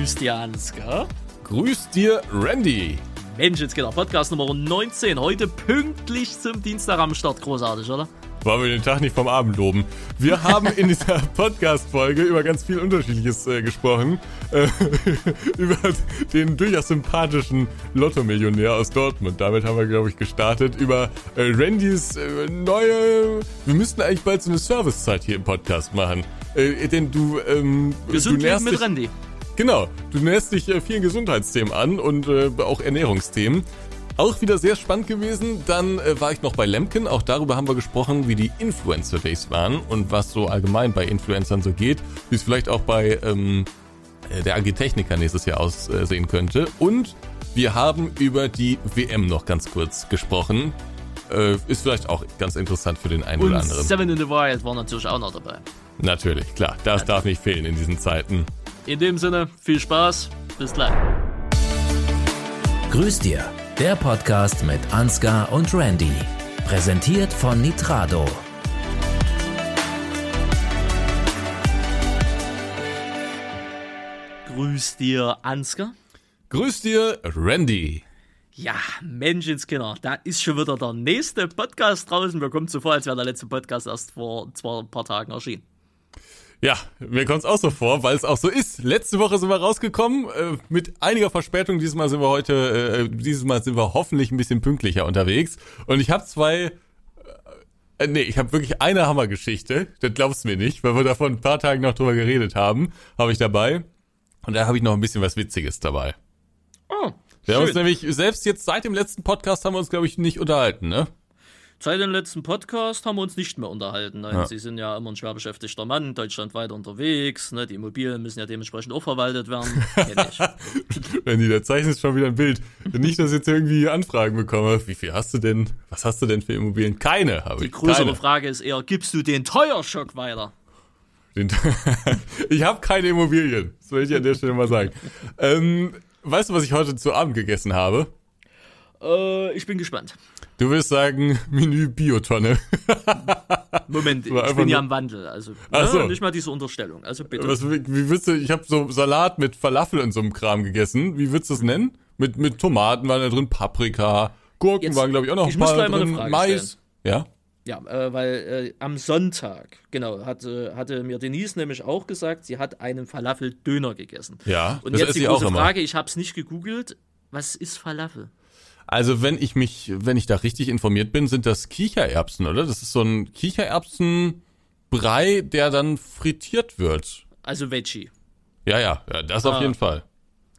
Grüß dir, Ansgar. Grüß dir, Randy. Mensch, jetzt geht der Podcast Nummer 19. Heute pünktlich zum Dienstag am Start. Großartig, oder? Wollen wir den Tag nicht vom Abend loben. Wir haben in dieser Podcast-Folge über ganz viel Unterschiedliches äh, gesprochen. Äh, über den durchaus sympathischen Lotto-Millionär aus Dortmund. Damit haben wir, glaube ich, gestartet. Über äh, Randys äh, neue... Wir müssten eigentlich bald so eine Servicezeit hier im Podcast machen. Äh, denn du... Ähm, Gesund du mit dich, Randy. Genau, du näherst dich äh, vielen Gesundheitsthemen an und äh, auch Ernährungsthemen. Auch wieder sehr spannend gewesen. Dann äh, war ich noch bei Lemken. Auch darüber haben wir gesprochen, wie die Influencer Days waren und was so allgemein bei Influencern so geht. Wie es vielleicht auch bei ähm, äh, der AG Techniker nächstes Jahr aussehen könnte. Und wir haben über die WM noch ganz kurz gesprochen. Äh, ist vielleicht auch ganz interessant für den einen Und oder anderen. Seven in the Wild war natürlich auch noch dabei. Natürlich, klar. Das darf nicht fehlen in diesen Zeiten. In dem Sinne, viel Spaß. Bis gleich. Grüß dir, der Podcast mit Ansgar und Randy. Präsentiert von Nitrado. Grüß dir, Ansgar. Grüß dir, Randy. Ja, Menschenskinder, da ist schon wieder der nächste Podcast draußen. Mir kommt so vor, als wäre der letzte Podcast erst vor zwar ein paar Tagen erschienen. Ja, mir kommt's auch so vor, weil es auch so ist. Letzte Woche sind wir rausgekommen, äh, mit einiger Verspätung. Dieses Mal sind wir heute, äh, dieses Mal sind wir hoffentlich ein bisschen pünktlicher unterwegs. Und ich habe zwei, äh, nee, ich habe wirklich eine Hammergeschichte. Das glaubst du mir nicht, weil wir da vor ein paar Tagen noch drüber geredet haben, habe ich dabei. Und da habe ich noch ein bisschen was Witziges dabei. Oh, Wir haben uns nämlich, selbst jetzt seit dem letzten Podcast haben wir uns, glaube ich, nicht unterhalten, ne? Seit dem letzten Podcast haben wir uns nicht mehr unterhalten. Nein, Ja. Sie sind ja immer ein schwer beschäftigter Mann, Deutschland weit unterwegs. Ne? Die Immobilien müssen ja dementsprechend auch verwaltet werden. Ich. Randy, da zeichnest schon wieder ein Bild. Nicht, dass ich jetzt irgendwie Anfragen bekomme. Wie viel hast du denn? Was hast du denn für Immobilien? Keine habe Die ich. größere Keine. Frage ist eher, gibst du den Teuerschock weiter? Ich habe keine Immobilien. Das will ich an der Stelle mal sagen. ähm, weißt du, was ich heute zu Abend gegessen habe? Äh, ich bin gespannt. Du wirst sagen, Menü Biotonne. Moment, ich bin ja am Wandel. Also ne, so. nicht mal diese Unterstellung. Also bitte. Was, wie, würdest du, ich habe so Salat mit Falafel und so einem Kram gegessen. Wie würdest du das nennen? Mit, mit Tomaten waren da drin, Paprika, Gurken Jetzt- waren, glaube ich, auch noch ich ein muss paar drin, Mais. Ja? Ja, äh, weil äh, am Sonntag, genau, hatte, hatte mir Denise nämlich auch gesagt, sie hat einen Falafel-Döner gegessen. Ja, Und das jetzt die große. Frage, ich habe es nicht gegoogelt. Was ist Falafel? Also wenn ich mich, wenn ich da richtig informiert bin, sind das Kichererbsen, oder? Das ist so ein Kichererbsenbrei, der dann frittiert wird. Also Veggie. Ja, ja, ja das auf Ah. jeden Fall.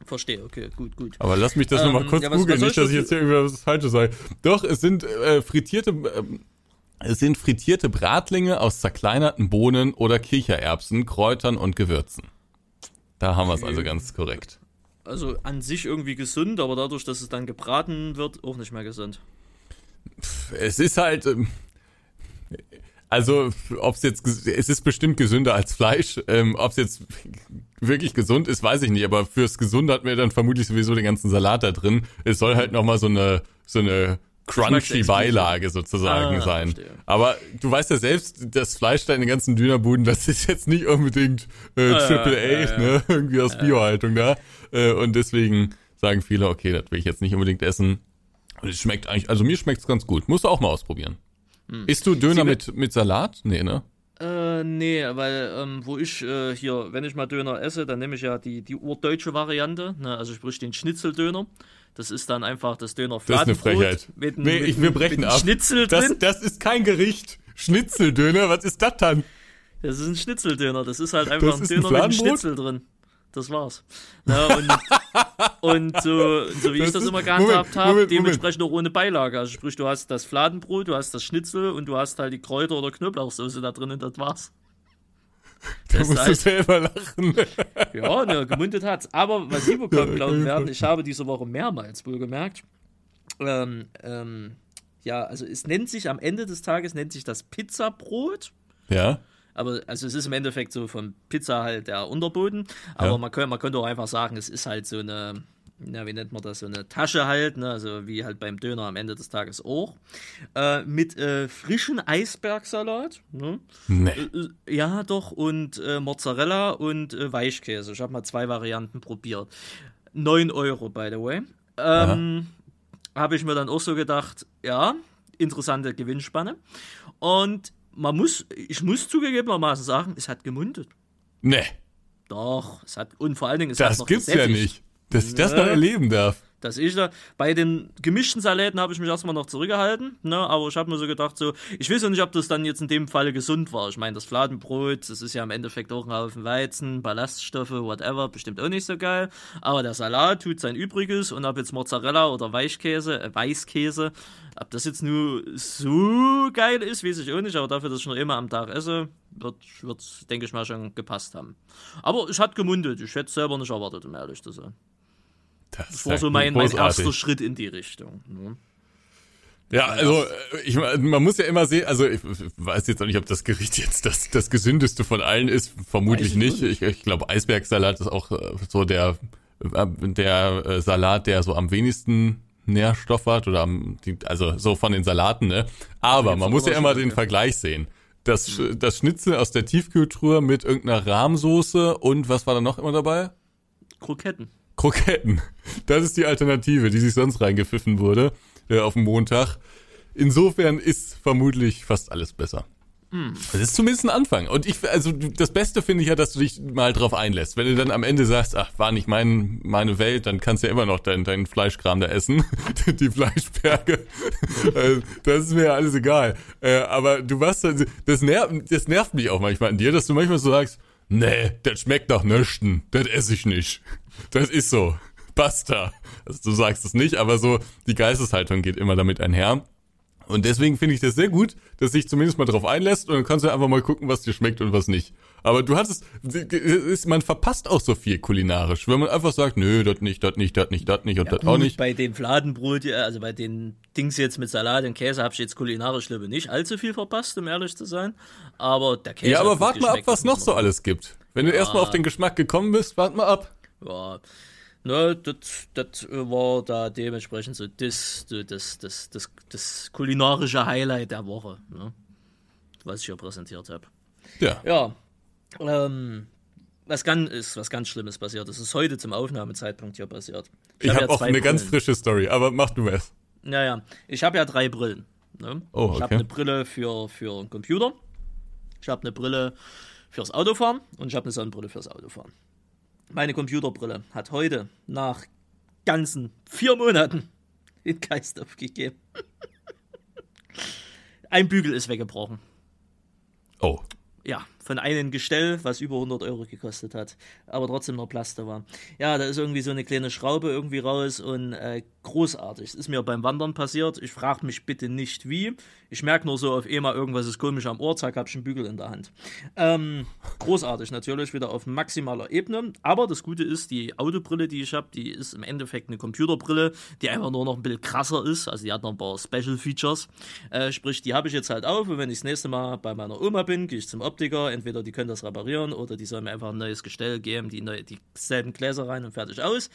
Verstehe, okay, gut, gut. Aber lass mich das Ähm, nochmal kurz ja, was- googeln, was nicht, dass ich jetzt hier irgendwas Falsches sage. Doch, es sind äh, frittierte, ähm, es sind frittierte Bratlinge aus zerkleinerten Bohnen oder Kichererbsen, Kräutern und Gewürzen. Da haben wir es also ganz korrekt. Also an sich irgendwie gesund, aber dadurch, dass es dann gebraten wird, auch nicht mehr gesund. Es ist halt, ähm, also ob es jetzt, es ist bestimmt gesünder als Fleisch. Ähm, ob es jetzt wirklich gesund ist, weiß ich nicht. Aber fürs Gesunde hat mir dann vermutlich sowieso den ganzen Salat da drin. Es soll halt nochmal so eine, so eine crunchy Geschmacksexklusiv. Beilage sozusagen Ah, sein. verstehe. Aber du weißt ja selbst, das Fleisch da in den ganzen Dönerbuden, das ist jetzt nicht unbedingt äh, ja, Triple A, ja, ja. ne? Irgendwie aus Biohaltung da. Äh, und deswegen sagen viele, okay, das will ich jetzt nicht unbedingt essen. Und es schmeckt eigentlich, also mir schmeckt's ganz gut. Musst du auch mal ausprobieren. Isst du Döner Hm. Sie- mit, mit Salat? Nee, ne? Äh, nee, weil ähm, wo ich äh, hier, wenn ich mal Döner esse, dann nehme ich ja die, die urdeutsche Variante, ne? also sprich den Schnitzeldöner. Das ist dann einfach das Döner Das ist eine Frechheit. Mit, Nee, mit, ich, wir brechen ab. Schnitzel das, drin. das ist kein Gericht. Schnitzeldöner, was ist das dann? Das ist ein Schnitzeldöner. Das ist halt einfach Das ein ist ein Döner mit einem? Schnitzel drin. Das war's. Na, und, und so, so wie ich Das das ist- immer gehandhabt Moment, habe, Moment, dementsprechend auch ohne Beilage. Also sprich, du hast das Fladenbrot, du hast das Schnitzel und du hast halt die Kräuter- oder Knoblauchsoße da drin und das war's. Da Das musst du heißt- selber lachen. Ja, ne, gemundet hat's. Aber was Sie bekommen glauben werden, ich habe diese Woche mehrmals wohl gemerkt, ähm, ähm, ja, also es nennt sich am Ende des Tages nennt sich das Pizzabrot. Ja? Aber also es ist im Endeffekt so von Pizza halt der Unterboden. Aber Ja. man, könnte, man könnte auch einfach sagen, es ist halt so eine, ja, wie nennt man das, so eine Tasche halt, ne? also wie halt beim Döner am Ende des Tages auch, äh, mit äh, frischen Eisbergsalat. Ne? Nee. Äh, ja, doch, und äh, Mozzarella und äh, Weichkäse. Ich habe mal zwei Varianten probiert. 9 Euro, by the way. Ähm, habe ich mir dann auch so gedacht, ja, interessante Gewinnspanne. Und man muss, ich muss zugegebenermaßen sagen, es hat gemundet. Nee, Doch, es hat, und vor allen Dingen, es hat das noch gibt's ja gesättigt. nicht. Dass ich das noch erleben darf. Das ist da. Bei den gemischten Saläten habe ich mich erstmal noch zurückgehalten, ne? Aber ich habe mir so gedacht, so, ich weiß ja nicht, ob das dann jetzt in dem Falle gesund war. Ich meine, das Fladenbrot, das ist ja im Endeffekt auch ein Haufen Weizen, Ballaststoffe, whatever, bestimmt auch nicht so geil. Aber der Salat tut sein Übriges und ob jetzt Mozzarella oder Weichkäse, äh, Weißkäse, ob das jetzt nur so geil ist, weiß ich auch nicht, aber dafür, dass ich noch immer am Tag esse, wird, wird denke ich mal, schon gepasst haben. Aber es hat gemundet. Ich hätte es selber nicht erwartet, um ehrlich zu sein. Das, war so mein, mein erster Schritt in die Richtung. Ne? Ja, also äh, ich, man muss ja immer sehen, also ich weiß jetzt auch nicht, ob das Gericht jetzt das, das gesündeste von allen ist, vermutlich nicht. nicht. Ich, ich glaube, Eisbergsalat ist auch äh, so der, äh, der Salat, der so am wenigsten Nährstoff hat oder am, also so von den Salaten, ne? Aber man muss ja immer den. Vergleich sehen. Das, Sch- das Schnitzel aus der Tiefkühltruhe mit irgendeiner Rahmsoße und was war da noch immer dabei? Kroketten. Kroketten. Das ist die Alternative, die sich sonst reingepfiffen wurde äh, auf dem Montag. Insofern ist vermutlich fast alles besser. Das ist zumindest ein Anfang. Und ich, also das Beste finde ich ja, dass du dich mal drauf einlässt. Wenn du dann am Ende sagst, ach, war nicht mein, meine Welt, dann kannst du ja immer noch deinen dein Fleischkram da essen. Die Fleischberge. Äh, das ist mir ja alles egal. Äh, Aber du warst, also, das nervt, das nervt mich auch manchmal an dir, dass du manchmal so sagst, nee, das schmeckt nach Nöchten, das esse ich nicht. Das ist so. Basta. Also, du sagst es nicht, aber so, die Geisteshaltung geht immer damit einher. Und deswegen finde ich das sehr gut, dass sich zumindest mal drauf einlässt und dann kannst du einfach mal gucken, was dir schmeckt und was nicht. Aber du hattest, ist, man verpasst auch so viel kulinarisch, wenn man einfach sagt, nö, das nicht, das nicht, das nicht, das nicht und das auch nicht. Bei den Fladenbrot, ja, also bei den Dings jetzt mit Salat und Käse, habe ich jetzt kulinarisch glaube ich, nicht allzu viel verpasst, um ehrlich zu sein. Aber der Käse. Ja, aber wart mal ab, was noch so alles gibt. Wenn du erstmal auf den Geschmack gekommen bist, wart mal ab. Ja, ne, das, das war da dementsprechend so das, das, das, das, das kulinarische Highlight der Woche, ne? was ich ja präsentiert habe. Ja. Ja, ähm, was ganz, ist was ganz Schlimmes passiert. Das ist heute zum Aufnahmezeitpunkt hier passiert. Ich hab habe ja auch eine ganz Brillen. frische Story, aber mach du es. Naja, ich habe ja drei Brillen. Ne? Oh, Ich habe okay. eine Brille für, für einen Computer, ich habe eine Brille fürs Autofahren und ich habe eine Sonnenbrille fürs Autofahren. Meine Computerbrille hat heute nach ganzen vier Monaten den Geist aufgegeben. Ein Bügel ist weggebrochen. Oh. Ja, von einem Gestell, was über 100 Euro gekostet hat, aber trotzdem noch Plaste war. Ja, da ist irgendwie so eine kleine Schraube irgendwie raus und äh, großartig. Das ist mir beim Wandern passiert. Ich frage mich bitte nicht wie. Ich merke nur so auf einmal, irgendwas ist komisch am Ohr, zack, hab ich einen Bügel in der Hand. Ähm, großartig natürlich, wieder auf maximaler Ebene. Aber das Gute ist, die Autobrille, die ich habe, die ist im Endeffekt eine Computerbrille, die einfach nur noch ein bisschen krasser ist. Also die hat noch ein paar Special Features. Äh, sprich, die habe ich jetzt halt auf und wenn ich das nächste Mal bei meiner Oma bin, gehe ich zum Optiker. Entweder die können das reparieren oder die sollen mir einfach ein neues Gestell geben, die neu, dieselben Gläser rein und fertig aus.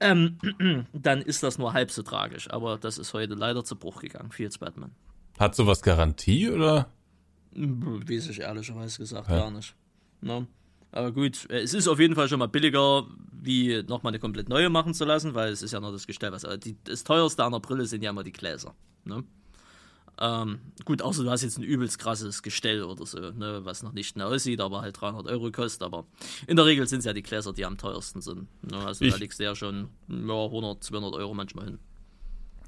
Ähm, dann ist das nur halb so tragisch. Aber das ist heute leider zu Bruch gegangen. Fields Batman. Hat sowas Garantie oder? Weiß ich ehrlicherweise gesagt gar nicht. Ne? Aber gut, äh, es ist auf jeden Fall schon mal billiger, wie nochmal eine komplett neue machen zu lassen, weil es ist ja nur das Gestell. Was, die, das teuerste an der Brille sind ja immer die Gläser. Ne? Ähm, gut, außer du hast jetzt ein übelst krasses Gestell oder so, ne, was noch nicht mehr aussieht, aber halt 300 Euro kostet. Aber in der Regel sind es ja die Gläser, die am teuersten sind. Ne? Also Ich- da liegst du ja schon ja, 100, 200 Euro manchmal hin.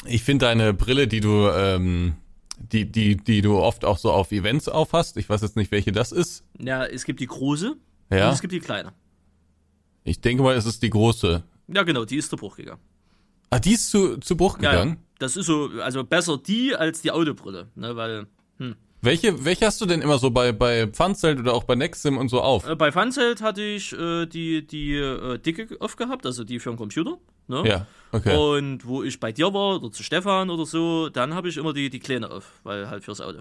Ich finde deine Brille, die du, ähm, die, die, die du oft auch so auf Events aufhast, ich weiß jetzt nicht, welche das ist. Ja, es gibt die große Ja. und es gibt die kleine. Ich denke mal, es ist die große. Ja, genau, die ist zu Bruch gegangen. Ah, die ist zu, zu Bruch Ja, gegangen? ja. Das ist so, also besser die als die Autobrille, ne, weil Welche, welche hast du denn immer so bei, bei Pfandzelt oder auch bei Nexim und so auf? äh, bei Funzelt hatte ich äh, die, die äh, dicke aufgehabt, also die für den Computer, ne? Ja, okay. Und wo ich bei dir war oder zu Stefan oder so, dann habe ich immer die, die kleine auf, weil halt fürs Auto.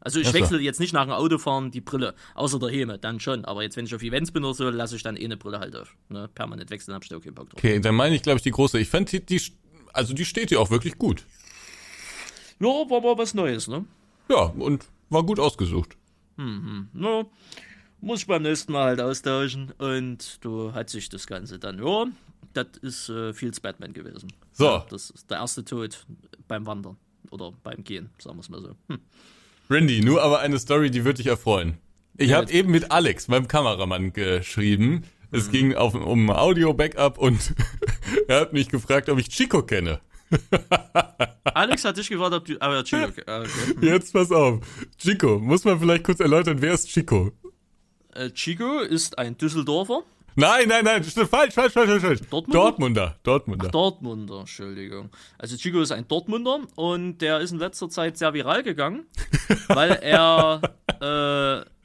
Also ich Ach so. wechsle jetzt nicht nach dem Autofahren die Brille, außer der Heme, dann schon. Aber jetzt, wenn ich auf Events bin oder so, lasse ich dann eh eine Brille halt auf. Ne? Permanent wechseln, hab ich da auch keinen Bock drauf. Okay, dann meine ich, glaube ich, die große. Ich fand die, die, also die steht dir auch wirklich gut. Ja, war mal was Neues, ne? Ja, und war gut ausgesucht. Ja, muss ich beim nächsten Mal halt austauschen. Und du hat sich das Ganze dann, ja, das ist äh, Fields Batman gewesen. So. Das ist der erste Tod beim Wandern. Oder beim Gehen, sagen wir es mal so. Hm. Randy, nur aber eine Story, die wird dich erfreuen. Ich Ja, habe eben mit Alex, meinem Kameramann, geschrieben. Es ging auf, um Audio-Backup und er hat mich gefragt, ob ich Chico kenne. Alex hat dich gefragt, ob du. Aber ja, Chico, okay. Ah, okay. Jetzt pass auf. Chico, muss man vielleicht kurz erläutern, wer ist Chico? Äh, Chico ist ein Düsseldorfer. Nein, nein, nein, falsch, falsch, falsch, falsch. Dortmunder? Dortmunder, Dortmunder. Dortmunder, Entschuldigung. Also Chico ist ein Dortmunder und der ist in letzter Zeit sehr viral gegangen, weil er. Äh,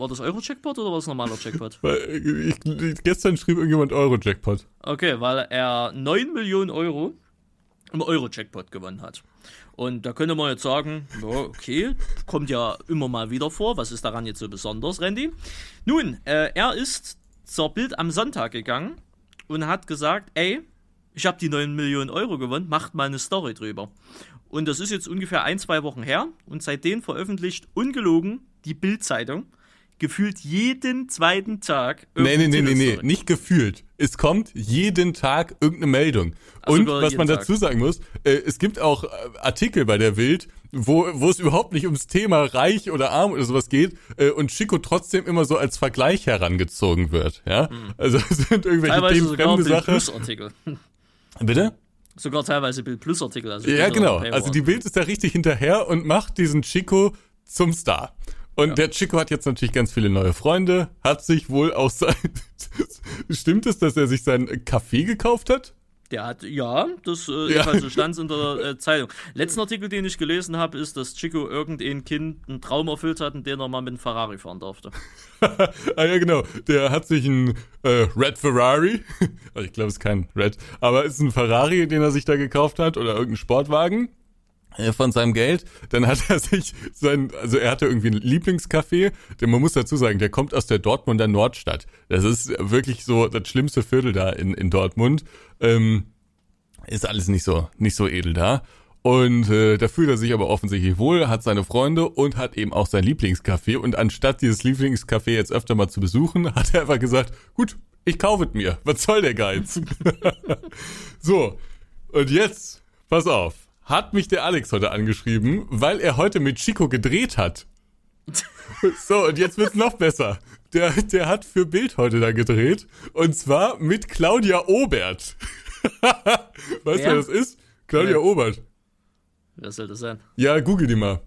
war das Euro-Jackpot oder war das normaler Jackpot? Weil Ich, gestern schrieb irgendjemand Euro-Jackpot. Okay, weil er 9 Millionen Euro im Euro-Jackpot gewonnen hat. Und da könnte man jetzt sagen, ja, okay, kommt ja immer mal wieder vor. Was ist daran jetzt so besonders, Randy? Nun, äh, er ist zur Bild am Sonntag gegangen und hat gesagt, ey, ich habe die 9 Millionen Euro gewonnen, macht mal eine Story drüber. Und das ist jetzt ungefähr ein, zwei Wochen her und seitdem veröffentlicht ungelogen die Bild-Zeitung gefühlt jeden zweiten Tag Nee, nee, nee, nee, nee, nicht gefühlt. Es kommt jeden Tag irgendeine Meldung. Ach, Und sogar was man Tag. dazu sagen muss, äh, es gibt auch äh, Artikel bei der Wild, wo, wo es überhaupt nicht ums Thema reich oder arm oder sowas geht äh, und Chico trotzdem immer so als Vergleich herangezogen wird. Ja, also es sind irgendwelche Teilweise Themen sogar fremde Bild Sache. Plus Artikel. Bitte? Sogar teilweise Bild Plus Artikel. Also Ja, genau. Also die Bild ist da richtig hinterher und macht diesen Chico zum Star. Und der Chico hat jetzt natürlich ganz viele neue Freunde, hat sich wohl auch sein. Stimmt es, dass er sich seinen Kaffee gekauft hat? Der hat, ja, das äh, Ja. ja. also stand in der äh, Zeitung. Letzten Artikel, den ich gelesen habe, ist, dass Chico irgendein Kind einen Traum erfüllt hat, in den er mal mit einem Ferrari fahren durfte. ah ja, genau. Der hat sich ein äh, Red Ferrari, also ich glaube, es ist kein Red, aber es ist ein Ferrari, den er sich da gekauft hat oder irgendein Sportwagen von seinem Geld. Dann hat er sich sein, also er hatte irgendwie ein Lieblingscafé, denn man muss dazu sagen, der kommt aus der Dortmunder Nordstadt. Das ist wirklich so das schlimmste Viertel da in, in Dortmund. Ähm, ist alles nicht so, nicht so edel da. Und äh, da fühlt er sich aber offensichtlich wohl, hat seine Freunde und hat eben auch sein Lieblingscafé. Und anstatt dieses Lieblingscafé jetzt öfter mal zu besuchen, hat er einfach gesagt, gut, ich kaufe mir. Was soll der Geiz? so, und jetzt, pass auf, hat mich der Alex heute angeschrieben, weil er heute mit Chico gedreht hat. So, und jetzt wird's noch besser. Der, der hat für Bild heute da gedreht. Und zwar mit Claudia Obert. weißt du, Wer? wer das ist? Claudia Ja. Obert. Wer soll das sein? Ja, google die mal.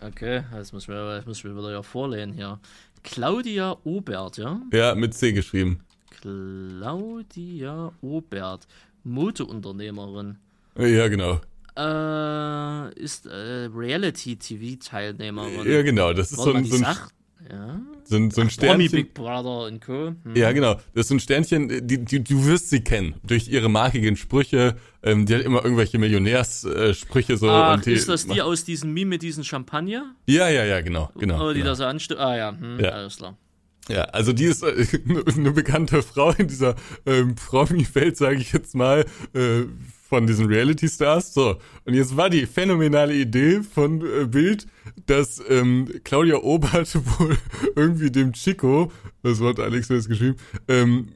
Okay, jetzt muss ich mir, jetzt muss ich mir wieder ja vorlesen hier. Claudia Obert, ja? Ja, mit C geschrieben. Claudia Obert, Modeunternehmerin. Ja, genau. Äh, ist äh, Reality-TV-Teilnehmerin. Ja, genau. Das ist so ein, die so ein, sagt, ja? so ein, so ein Promi Sternchen. Big Brother und Co. Hm. Ja, genau. Das ist so ein Sternchen, die, die, du wirst sie kennen. Durch ihre markigen Sprüche. Ähm, die hat immer irgendwelche Millionärssprüche so. Ach, und die, ist das die aus diesem Meme mit diesem Champagner? Ja, ja, ja, genau. genau, Oh, die genau. da so anstimmt? Ah ja, hm, Ja. alles klar. Ja, also die ist äh, eine bekannte Frau in dieser ähm, Promi-Welt, sage ich jetzt mal, äh, von diesen Reality-Stars. So, und jetzt war die phänomenale Idee von äh, Bild, dass ähm, Claudia Obert wohl irgendwie dem Chico, das Wort Alex es geschrieben, ähm,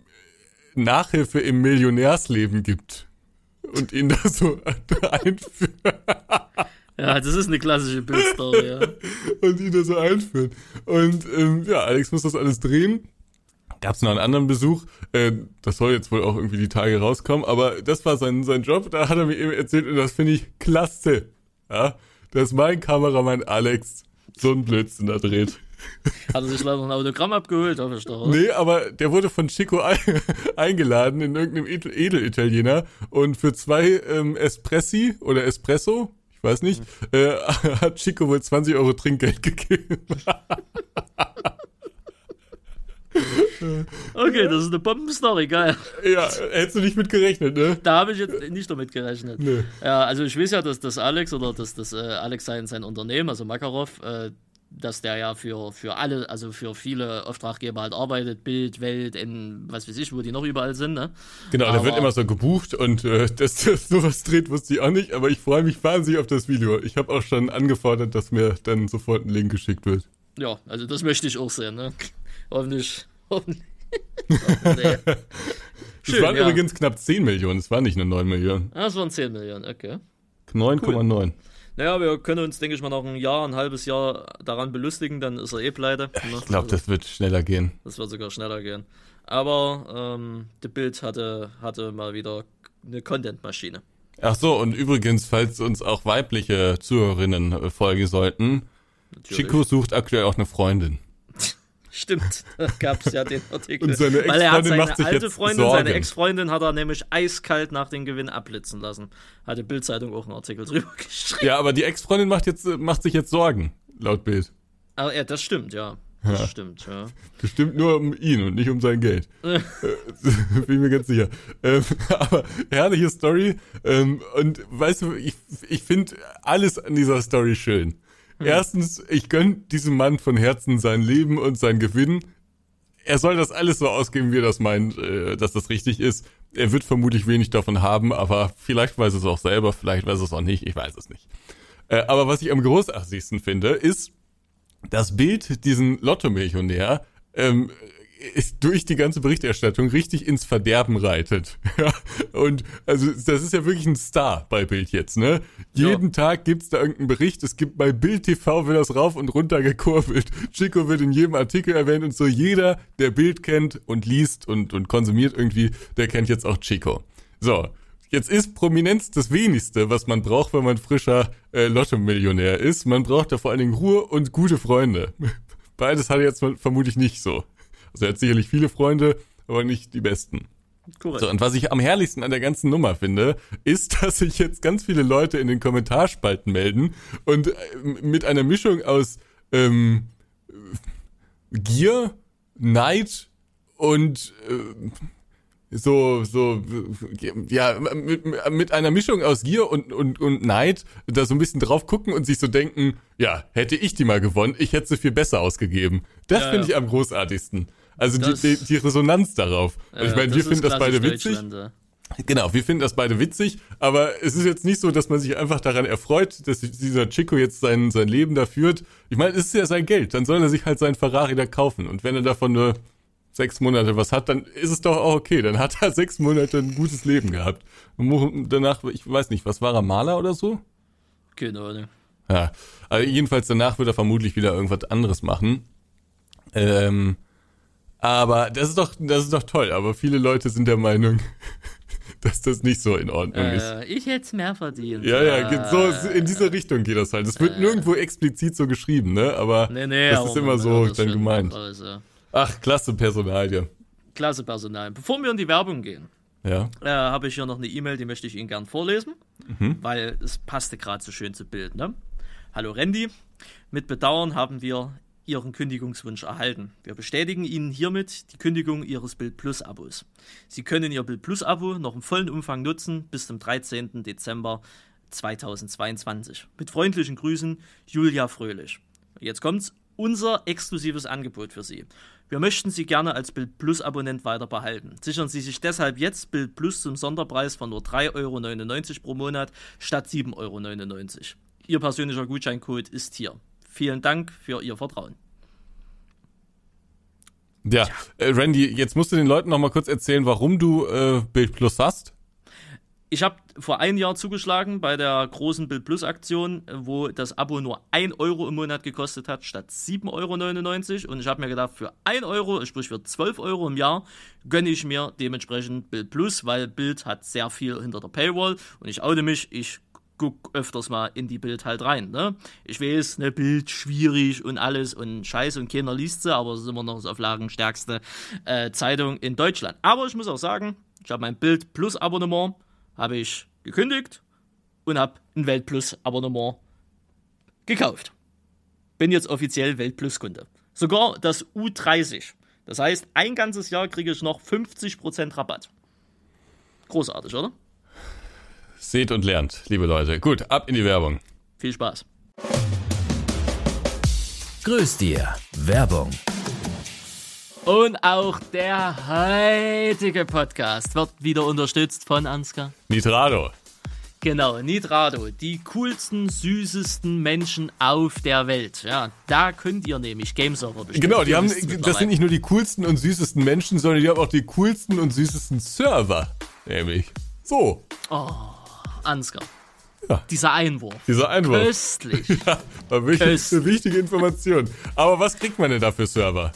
Nachhilfe im Millionärsleben gibt. Und ihn da so einführt. Ja, das ist eine klassische Bildstory, ja. und ihn da so einführen. Und ähm, ja, Alex muss das alles drehen. Gab es noch einen anderen Besuch, äh, das soll jetzt wohl auch irgendwie die Tage rauskommen, aber das war sein, sein Job, da hat er mir eben erzählt und das finde ich klasse. Ja, dass mein Kameramann Alex so einen Blödsinn da dreht. Hat er sich leider ein Autogramm abgeholt, hoffe ich doch. oder? Nee, aber der wurde von Chico ein, eingeladen in irgendeinem Edel- Edelitaliener und für zwei ähm, Espressi oder Espresso, ich weiß nicht, äh, hat Chico wohl 20 Euro Trinkgeld gegeben. Okay, das ist eine Bombenstory, geil. Ja, hättest du nicht mit gerechnet, ne? Da habe ich jetzt nicht damit gerechnet. Nee. Ja, also ich weiß ja, dass das Alex oder dass das äh, Alex sein, sein Unternehmen, also Makarov, äh, dass der ja für, für alle, also für viele Auftraggeber halt arbeitet, Bild, Welt, in was weiß ich, wo die noch überall sind, ne? Genau, aber, da wird immer so gebucht und äh, dass das sowas dreht, wusste ich auch nicht, aber ich freue mich wahnsinnig auf das Video. Ich habe auch schon angefordert, dass mir dann sofort ein Link geschickt wird. Ja, also das möchte ich auch sehen, ne? Hoffentlich. Nee. Es waren ja. übrigens knapp 10 Millionen, es waren nicht nur 9 Millionen. Ah, es waren 10 Millionen, okay. 9,9. Cool. Naja, wir können uns, denke ich mal, noch ein Jahr, ein halbes Jahr daran belustigen, dann ist er eh pleite. Ich ne? glaube, das wird schneller gehen. Das wird sogar schneller gehen. Aber ähm, The Bild hatte, hatte mal wieder eine Content-Maschine. Ach so, und übrigens, falls uns auch weibliche Zuhörerinnen äh, folgen sollten, Natürlich. Chico sucht aktuell auch eine Freundin. Stimmt, da gab es ja den Artikel. Und seine Weil er hat seine macht sich alte Freundin, Sorgen. seine Ex-Freundin hat er nämlich eiskalt nach dem Gewinn abblitzen lassen. Hatte Bildzeitung auch einen Artikel drüber geschrieben. Ja, aber die Ex-Freundin macht jetzt macht sich jetzt Sorgen, laut Bild. Aber ja, das stimmt, ja. Das ja. stimmt, ja. Bestimmt nur um ihn und nicht um sein Geld. Äh, bin mir ganz sicher. Ähm, aber herrliche Story. Ähm, und weißt du, ich, ich finde alles an dieser Story schön. Hm. Erstens, ich gönne diesem Mann von Herzen sein Leben und sein Gewinn. Er soll das alles so ausgeben, wie er das meint, äh, dass das richtig ist. Er wird vermutlich wenig davon haben, aber vielleicht weiß es auch selber, vielleicht weiß es auch nicht, ich weiß es nicht. Äh, aber was ich am großartigsten finde, ist das Bild diesen Lotto-Millionär ähm, durch die ganze Berichterstattung richtig ins Verderben reitet. Und also das ist ja wirklich ein Star bei Bild jetzt, ne? Jeden ja. Tag gibt's da irgendeinen Bericht. Es gibt bei Bild TV wird das rauf und runter gekurbelt. Chico wird in jedem Artikel erwähnt und so jeder, der Bild kennt und liest und, und konsumiert irgendwie, der kennt jetzt auch Chico. So. Jetzt ist Prominenz das wenigste, was man braucht, wenn man frischer äh, Lotto-Millionär ist. Man braucht da vor allen Dingen Ruhe und gute Freunde. Beides hat er jetzt vermutlich nicht so. Also er hat sicherlich viele Freunde, aber nicht die besten. Korrekt. So, und was ich am herrlichsten an der ganzen Nummer finde, ist, dass sich jetzt ganz viele Leute in den Kommentarspalten melden und äh, mit einer Mischung aus ähm, Gier, Neid und äh, so, so, ja, mit, mit einer Mischung aus Gier und, und, und Neid da so ein bisschen drauf gucken und sich so denken, ja, hätte ich die mal gewonnen, ich hätte sie viel besser ausgegeben. Das ja, finde ja. ich am großartigsten. Also die, die, die, Resonanz darauf. Ja, ich meine, wir finden das beide witzig. Genau, wir finden das beide witzig, aber es ist jetzt nicht so, dass man sich einfach daran erfreut, dass dieser Chico jetzt sein, sein Leben da führt. Ich meine, es ist ja sein Geld, dann soll er sich halt seinen Ferrari da kaufen. Und wenn er davon nur sechs Monate was hat, dann ist es doch auch okay. Dann hat er sechs Monate ein gutes Leben gehabt. Und danach, ich weiß nicht, was war er, Maler oder so? Genau, ne. Ja, also jedenfalls danach wird er vermutlich wieder irgendwas anderes machen. Ähm, aber das ist doch, das ist doch toll. Aber viele Leute sind der Meinung, dass das nicht so in Ordnung äh, ist. Ich hätte es mehr verdient. Ja, ja, so in diese Richtung geht das halt. Es wird äh, nirgendwo explizit so geschrieben, ne? Aber nee, nee, das ist immer so dann gemeint. Also. Ach, klasse Personalie. Klasse Personal. Bevor wir in die Werbung gehen, ja. äh, habe ich hier noch eine E-Mail, die möchte ich Ihnen gern vorlesen, mhm. weil es passte gerade so schön zu Bild. Ne? Hallo Randy, mit Bedauern haben wir Ihren Kündigungswunsch erhalten. Wir bestätigen Ihnen hiermit die Kündigung Ihres Bild Plus Abos. Sie können Ihr Bild Plus Abo noch im vollen Umfang nutzen bis zum 13. Dezember 2022. Mit freundlichen Grüßen, Julia Fröhlich. Jetzt kommt's, unser exklusives Angebot für Sie. Wir möchten Sie gerne als Bild Plus Abonnent weiter behalten. Sichern Sie sich deshalb jetzt Bild Plus zum Sonderpreis von nur 3,99 Euro pro Monat statt 7,99 Euro. Ihr persönlicher Gutscheincode ist hier. Vielen Dank für Ihr Vertrauen. Ja, äh, Randy, jetzt musst du den Leuten noch mal kurz erzählen, warum du äh, Bild Plus hast. Ich habe vor einem Jahr zugeschlagen bei der großen Bild Plus Aktion, wo das Abo nur 1 Euro im Monat gekostet hat, statt 7,99 Euro. Und ich habe mir gedacht, für 1 Euro, sprich für 12 Euro im Jahr, gönne ich mir dementsprechend Bild Plus, weil Bild hat sehr viel hinter der Paywall. Und ich oute mich, ich guck öfters mal in die Bild halt rein. Ne? Ich weiß, ne Bild schwierig und alles und scheiße und keiner liest sie, aber es ist immer noch das auflagenstärkste äh, Zeitung in Deutschland. Aber ich muss auch sagen, ich habe mein Bild Plus Abonnement habe ich gekündigt und habe ein Welt Plus Abonnement gekauft. Bin jetzt offiziell Welt Plus Kunde. Sogar das U30. Das heißt, ein ganzes Jahr kriege ich noch 50% Rabatt. Großartig, oder? Seht und lernt, liebe Leute. Gut, ab in die Werbung. Viel Spaß. Grüß dir. Werbung. Und auch der heutige Podcast wird wieder unterstützt von Ansgar. Nitrado. Genau, Nitrado, die coolsten, süßesten Menschen auf der Welt. Ja, da könnt ihr nämlich Gameserver bestellen. Genau, die haben, das sind nicht nur die coolsten und süßesten Menschen, sondern die haben auch die coolsten und süßesten Server. Nämlich. So. Ansgar. Ja. Dieser Einwurf. Dieser Einwurf. Köstlich. Ja, war wirklich Köstlich. eine wichtige Information. Aber was kriegt man denn da für Server?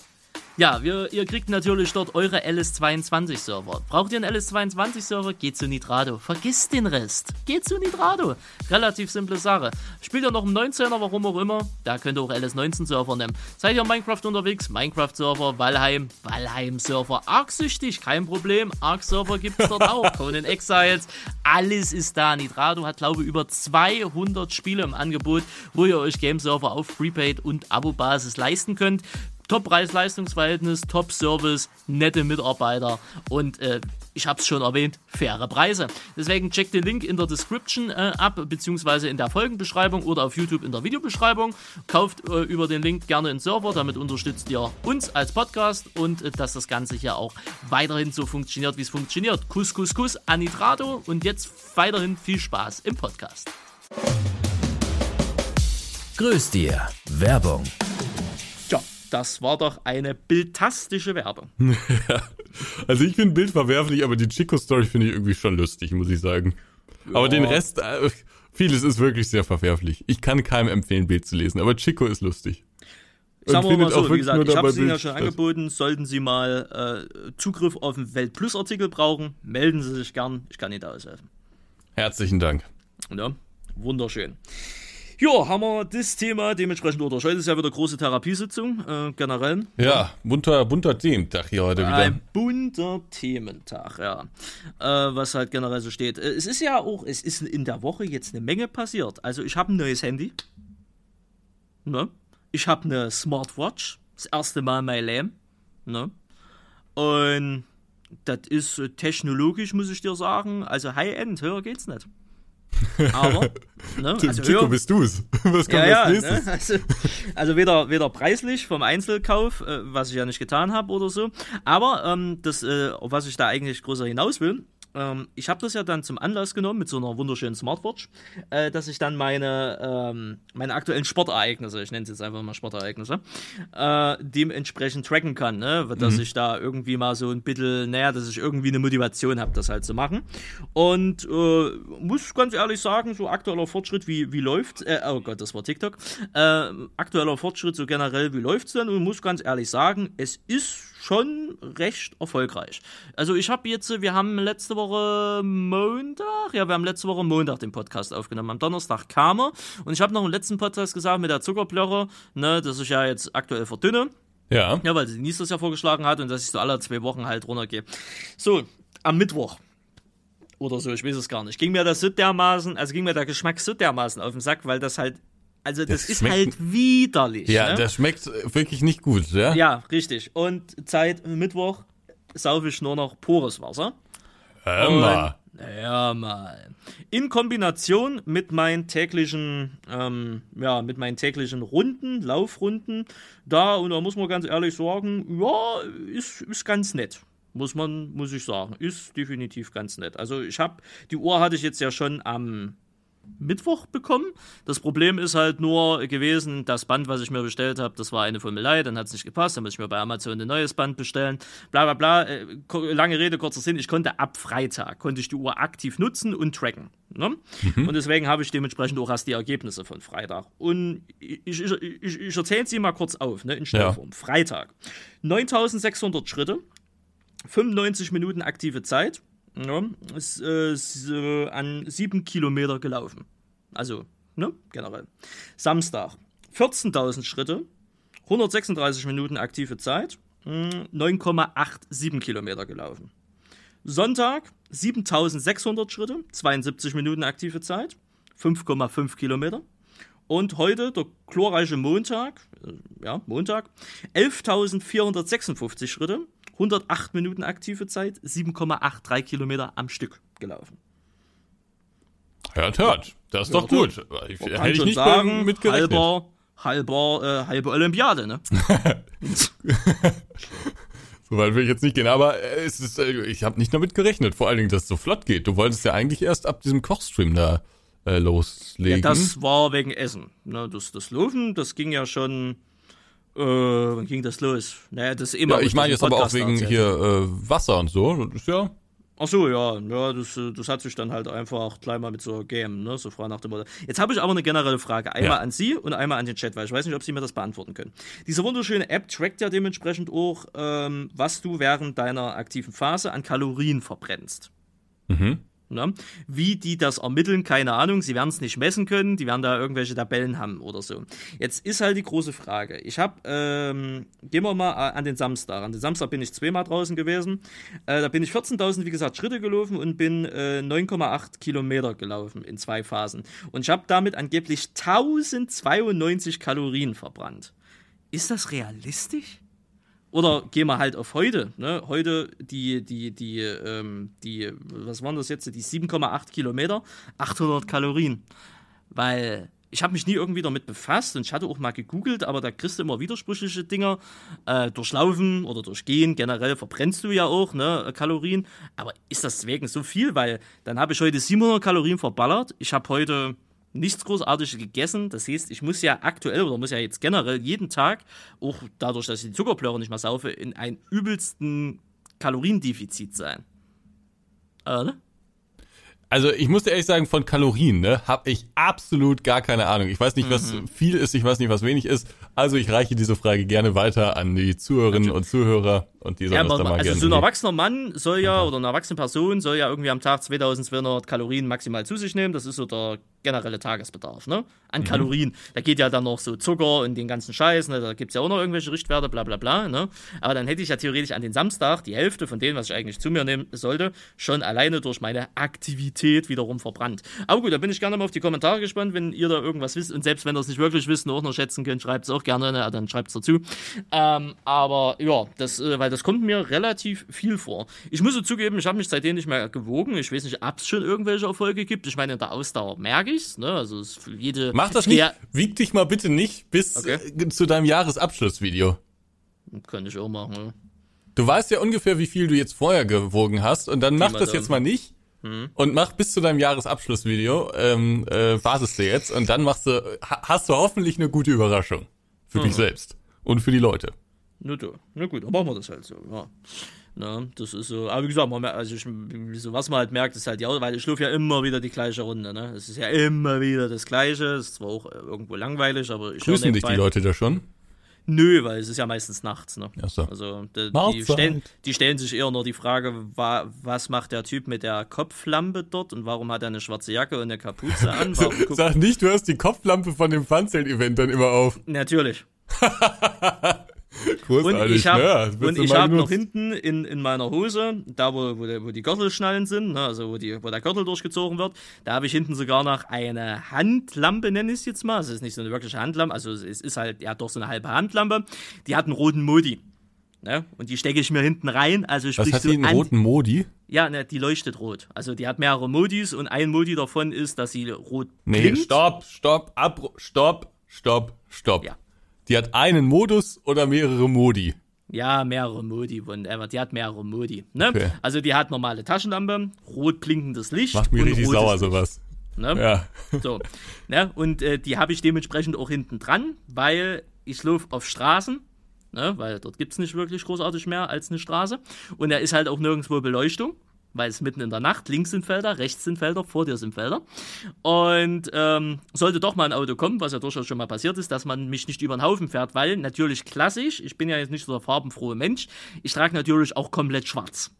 Ja, wir, ihr kriegt natürlich dort eure LS22-Server. Braucht ihr einen LS22-Server? Geht zu Nitrado. Vergisst den Rest. Geht zu Nitrado. Relativ simple Sache. Spielt ihr noch im 19er, warum auch immer? Da könnt ihr auch LS19-Server nehmen. Seid ihr in Minecraft unterwegs? Minecraft-Server, Valheim, Valheim-Server. Arc-süchtig, kein Problem. Arc-Server gibt's dort auch. Conan Exiles, alles ist da. Nitrado hat, glaube ich, über 200 Spiele im Angebot, wo ihr euch Game-Server auf Prepaid und Abo-Basis leisten könnt. Top-Preis-Leistungsverhältnis, Top-Service, nette Mitarbeiter und äh, ich habe es schon erwähnt, faire Preise. Deswegen checkt den Link in der Description äh, ab, beziehungsweise in der Folgenbeschreibung oder auf YouTube in der Videobeschreibung. Kauft äh, über den Link gerne einen Server, damit unterstützt ihr uns als Podcast und äh, dass das Ganze hier auch weiterhin so funktioniert, wie es funktioniert. Kuss, Kuss, Kuss, Anitrato und jetzt weiterhin viel Spaß im Podcast. Grüß dir. Werbung. Das war doch eine bildtastische Werbung. Also ich finde Bild verwerflich, aber die Chico-Story finde ich irgendwie schon lustig, muss ich sagen. Aber den Rest, äh, vieles ist wirklich sehr verwerflich. Ich kann keinem empfehlen, Bild zu lesen, aber Chico ist lustig. Sagen wir mal so, wie gesagt, ich habe es Ihnen ja schon angeboten. Sollten Sie mal äh, Zugriff auf den Welt Plus Artikel brauchen, melden Sie sich gern. Ich kann Ihnen da aushelfen. Herzlichen Dank. Ja, wunderschön. Ja, haben wir das Thema dementsprechend durch. Heute ist ja wieder große Therapiesitzung, äh, generell. Ja, bunter, bunter Thementag hier heute wieder. Ein bunter Thementag, ja. Äh, was halt generell so steht. Äh, es ist ja auch, es ist in der Woche jetzt eine Menge passiert. Also ich habe ein neues Handy. Ne? Ich habe eine Smartwatch. Das erste Mal in meinem Leben. Ne? Und das ist äh, technologisch, muss ich dir sagen. Also High-End, höher geht's nicht. Aber, ne? Also Chico, höher, bist du's? Was kommt ja, ja, als nächstes? ne? also, also weder, weder preislich vom Einzelkauf, äh, was ich ja nicht getan habe oder so, aber ähm, das, äh, auf was ich da eigentlich größer hinaus will, ähm, ich habe das ja dann zum Anlass genommen mit so einer wunderschönen Smartwatch, äh, dass ich dann meine, ähm, meine aktuellen Sportereignisse, ich nenne es jetzt einfach mal Sportereignisse, äh, dementsprechend tracken kann, ne? dass ich da irgendwie mal so ein bisschen, naja, dass ich irgendwie eine Motivation habe, das halt zu machen. Und äh, muss ganz ehrlich sagen, so aktueller Fortschritt, wie, wie läuft, äh, oh Gott, das war TikTok, äh, aktueller Fortschritt so generell, wie läuft's denn? Und muss ganz ehrlich sagen, es ist schon recht erfolgreich. Also ich habe jetzt, wir haben letzte Woche Montag, ja, wir haben letzte Woche Montag den Podcast aufgenommen. Am Donnerstag kam er und ich habe noch im letzten Podcast gesagt mit der Zuckerplörre, ne, dass ich ja jetzt aktuell verdünne. Ja. Ja, weil Denise das ja vorgeschlagen hat und dass ich so alle zwei Wochen halt runtergehe. So, am Mittwoch oder so, ich weiß es gar nicht, ging mir das so dermaßen, also ging mir der Geschmack so dermaßen auf den Sack, weil das halt, also das, Das ist halt widerlich. Ja, ne? das schmeckt wirklich nicht gut, ja? Ja, richtig. Und seit Mittwoch saufe ich nur noch pures Wasser. Hör mal. Ja, mal. In Kombination mit meinen täglichen, ähm, ja, mit meinen täglichen Runden, Laufrunden, da, und da muss man ganz ehrlich sagen, ja, ist, ist ganz nett. Muss man, muss ich sagen. Ist definitiv ganz nett. Also ich habe, die Uhr hatte ich jetzt ja schon am Mittwoch bekommen. Das Problem ist halt nur gewesen, das Band, was ich mir bestellt habe, das war eine Fummelei, dann hat es nicht gepasst, dann muss ich mir bei Amazon ein neues Band bestellen, bla bla bla. Äh, lange Rede, kurzer Sinn, ich konnte ab Freitag, konnte ich die Uhr aktiv nutzen und tracken. Ne? Und deswegen habe ich dementsprechend auch erst die Ergebnisse von Freitag. Und ich, ich, ich, ich erzähle sie mal kurz auf, ne, in Schnellform. Freitag. 9600 Schritte, 95 Minuten aktive Zeit, ja, ist, äh, ist äh, an sieben Kilometer gelaufen. Also, ne, generell. Samstag, 14.000 Schritte, 136 Minuten aktive Zeit, mh, 9,87 Kilometer gelaufen. Sonntag, 7.600 Schritte, 72 Minuten aktive Zeit, 5,5 Kilometer. Und heute, der glorreiche Montag, äh, ja, Montag, 11.456 Schritte, 108 Minuten aktive Zeit, 7,83 Kilometer am Stück gelaufen. Hört, hört. Das ist doch Ja, gut. Ich, Man hätte ich nicht sagen, mitgerechnet. halber, halber, äh, halbe Olympiade, ne? so weit will ich jetzt nicht gehen, aber äh, es ist, äh, ich habe nicht damit gerechnet, vor allen Dingen, dass es so flott geht. Du wolltest ja eigentlich erst ab diesem Kochstream da äh, loslegen. Ja, das war wegen Essen. Ne, das, das Laufen, das ging ja schon. Äh, wann ging das los? Naja, das ist immer. Ja, ich meine jetzt aber auch wegen erzählt. hier äh, Wasser und so. Das ist ja. Ach so, ja, ja, das, das hat sich dann halt einfach gleich mal mit so Game, ne, so frei nach dem Motto. Jetzt habe ich aber eine generelle Frage, einmal ja. an Sie und einmal an den Chat, weil ich weiß nicht, ob Sie mir das beantworten können. Diese wunderschöne App trackt ja dementsprechend auch, ähm, was du während deiner aktiven Phase an Kalorien verbrennst. Mhm. Ne? Wie die das ermitteln, keine Ahnung. Sie werden es nicht messen können. Die werden da irgendwelche Tabellen haben oder so. Jetzt ist halt die große Frage. Ich habe, ähm, gehen wir mal an den Samstag. An den Samstag bin ich zweimal draußen gewesen. Äh, da bin ich 14.000, wie gesagt, Schritte gelaufen und bin äh, 9,8 Kilometer gelaufen in zwei Phasen. Und ich habe damit angeblich 1092 Kalorien verbrannt. Ist das realistisch? Oder gehen wir halt auf heute. Ne? Heute die, die, die, ähm, die, was waren das jetzt? Die 7,8 Kilometer, 800 Kalorien. Weil ich habe mich nie irgendwie damit befasst und ich hatte auch mal gegoogelt, aber da kriegst du immer widersprüchliche Dinger. Äh, durchlaufen oder durchgehen, generell verbrennst du ja auch ne, Kalorien. Aber ist das wegen so viel? Weil dann habe ich heute 700 Kalorien verballert. Ich habe heute nichts Großartiges gegessen. Das heißt, ich muss ja aktuell oder muss ja jetzt generell jeden Tag, auch dadurch, dass ich die Zuckerplöre nicht mehr saufe, in einem übelsten Kaloriendefizit sein. Oder? Also ich muss dir ehrlich sagen, von Kalorien, ne, habe ich absolut gar keine Ahnung. Ich weiß nicht, was mhm. viel ist, ich weiß nicht, was wenig ist. Also ich reiche diese Frage gerne weiter an die Zuhörerinnen und Zuhörer und die sollen ja, das dann mal Also so ein erwachsener Mann soll ja, oder eine erwachsene Person soll ja irgendwie am Tag 2200 Kalorien maximal zu sich nehmen. Das ist so der generelle Tagesbedarf, ne? An mhm. Kalorien. Da geht ja dann noch so Zucker und den ganzen Scheiß, ne? Da gibt es ja auch noch irgendwelche Richtwerte, bla bla bla, ne? Aber dann hätte ich ja theoretisch an den Samstag die Hälfte von dem, was ich eigentlich zu mir nehmen sollte, schon alleine durch meine Aktivität wiederum verbrannt. Aber gut, da bin ich gerne mal auf die Kommentare gespannt, wenn ihr da irgendwas wisst. Und selbst wenn ihr es nicht wirklich wisst und auch noch schätzen könnt, schreibt es auch gerne, ne? Dann schreibt es dazu. Ähm, aber ja, das, äh, weil das kommt mir relativ viel vor. Ich muss zugeben, ich habe mich seitdem nicht mehr gewogen. Ich weiß nicht, ob es schon irgendwelche Erfolge gibt. Ich meine, in der Ausdauer merke ich's, ne? Also es jede. Mach das nicht. Wieg dich mal bitte nicht bis okay. Äh, zu deinem Jahresabschlussvideo. Könnte ich auch machen? Du weißt ja ungefähr, wie viel du jetzt vorher gewogen hast und dann mach das jetzt mal nicht. Hm. Und mach bis zu deinem Jahresabschlussvideo, ähm, äh, wartest du jetzt und dann machst du, hast du hoffentlich eine gute Überraschung. Für hm. dich selbst. Und für die Leute. Na, na gut, dann machen wir das halt so, ja. Ne, das ist so, aber wie gesagt, man, also ich, so, was man halt merkt, ist halt, ja, weil ich schluf ja immer wieder die gleiche Runde, ne? Es ist ja immer wieder das Gleiche, es ist zwar auch irgendwo langweilig, aber ich Grüßen dich die Leute da schon? Nö, weil es ist ja meistens nachts, ne? So. Also, die, die, stellen, die stellen sich eher nur die Frage, wa, was macht der Typ mit der Kopflampe dort und warum hat er eine schwarze Jacke und eine Kapuze an? Sag nicht, du hast die Kopflampe von dem Funzelt-Event dann immer auf. Natürlich. und ich habe ja, und ich habe noch hinten in, in meiner Hose, da wo, wo, die, wo die Gürtelschnallen sind, ne, also wo, die, wo der Gürtel durchgezogen wird, da habe ich hinten sogar noch eine Handlampe, nenne ich es jetzt mal. Also es ist nicht so eine wirkliche Handlampe, also es ist halt ja doch so eine halbe Handlampe. Die hat einen roten Modi. Ne? Und die stecke ich mir hinten rein. Also sprich Was hat so die einen roten Modi? Ja, ne, die leuchtet rot. Also die hat mehrere Modis und ein Modi davon ist, dass sie rot nee, blinkt. stopp, stopp, ab, stopp, stopp, stopp. Ja. Die hat einen Modus oder mehrere Modi? Ja, mehrere Modi, whatever. Die hat mehrere Modi. Ne? Okay. Also die hat normale Taschenlampe, rot blinkendes Licht. Macht mir richtig sauer sowas. Ne? Ja. So. Ne? Und äh, die habe ich dementsprechend auch hinten dran, weil ich laufe auf Straßen, ne? weil dort gibt es nicht wirklich großartig mehr als eine Straße. Und da ist halt auch nirgendwo Beleuchtung weil es mitten in der Nacht, links sind Felder, rechts sind Felder, vor dir sind Felder. Und ähm, sollte doch mal ein Auto kommen, was ja durchaus schon mal passiert ist, dass man mich nicht über den Haufen fährt, weil natürlich klassisch, ich bin ja jetzt nicht so der farbenfrohe Mensch, ich trage natürlich auch komplett schwarz.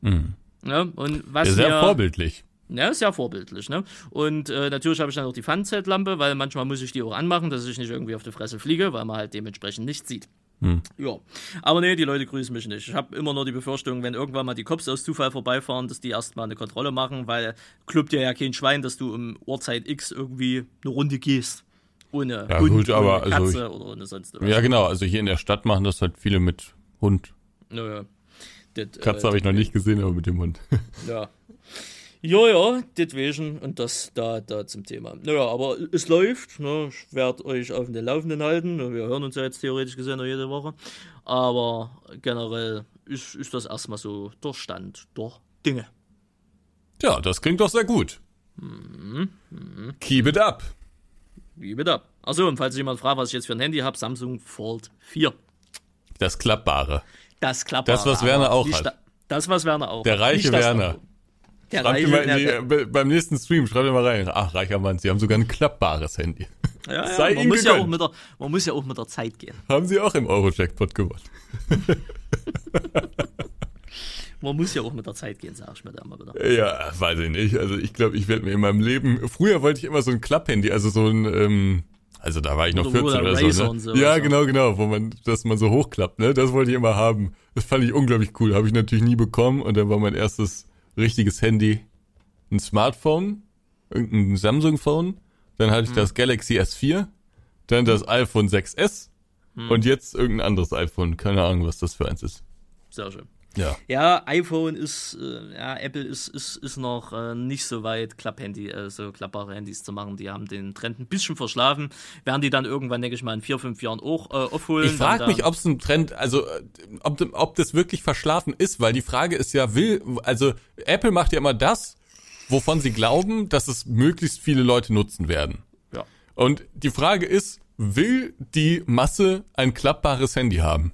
Mhm. Ja, und was ja, sehr mir, vorbildlich. Ja, sehr vorbildlich, ne? Und äh, natürlich habe ich dann auch die Funset-Lampe, weil manchmal muss ich die auch anmachen, dass ich nicht irgendwie auf die Fresse fliege, weil man halt dementsprechend nichts sieht. Hm. Ja, aber nee, die Leute grüßen mich nicht. Ich habe immer nur die Befürchtung, wenn irgendwann mal die Cops aus Zufall vorbeifahren, dass die erstmal eine Kontrolle machen, weil klubbt dir ja kein Schwein, dass du um Uhrzeit X irgendwie eine Runde gehst. Ohne ja, Hund, gut, aber ohne Katze also, oder ohne sonst was. Ja, genau. Also hier in der Stadt machen das halt viele mit Hund. Naja. Das, Katze äh, habe ich noch nicht gesehen, aber mit dem Hund. Ja. Ja, ja, deswegen und das da, da zum Thema. Naja, aber es läuft. Ne? Ich werde euch auf den Laufenden halten. Wir hören uns ja jetzt theoretisch gesehen noch jede Woche. Aber generell ist, ist das erstmal so der Stand der Dinge. Ja, das klingt doch sehr gut. Mhm. Mhm. Keep it up. Keep it up. Achso, und falls jemand fragt, was ich jetzt für ein Handy habe, Samsung Fold 4. Das klappbare. Das klappbare. Das, was Werner auch hat. Das, was Werner auch Der reiche Werner. Der Schreibt reiche, mal der, die, beim nächsten Stream, schreibt ihr mal rein. Ach, reicher Mann, Sie haben sogar ein klappbares Handy. ja, ja, sei man, muss ja auch mit der, man muss ja auch mit der Zeit gehen. Haben Sie auch im Euro-Jackpot gewonnen. Man muss ja auch mit der Zeit gehen, sag ich mir da immer wieder. Ja, weiß ich nicht. Also ich glaube, ich werde mir in meinem Leben. Früher wollte ich immer so ein Klapphandy, also so ein, ähm, also da war ich noch Oder 14 oder so, ne? sowas ja, genau, genau, wo man, dass man so hochklappt, ne? Das wollte ich immer haben. Das fand ich unglaublich cool. Habe ich natürlich nie bekommen und dann war mein erstes richtiges Handy ein Smartphone, irgendein Samsung-Phone. Dann hatte ich Hm. das Galaxy S4, dann das iPhone 6S Hm. und jetzt irgendein anderes iPhone. Keine Ahnung, was das für eins ist. Sehr schön. Ja. Ja, iPhone ist, äh, ja, Apple ist, ist, ist noch äh, nicht so weit, Klapphandy, äh, so klappbare Handys zu machen. Die haben den Trend ein bisschen verschlafen. Werden die dann irgendwann, denke ich mal, in vier, fünf Jahren auch äh, aufholen. Ich frage mich, ob es ein Trend, also äh, ob, ob das wirklich verschlafen ist, weil die Frage ist ja, will, also Apple macht ja immer das, wovon sie glauben, dass es möglichst viele Leute nutzen werden. Ja. Und die Frage ist, will die Masse ein klappbares Handy haben?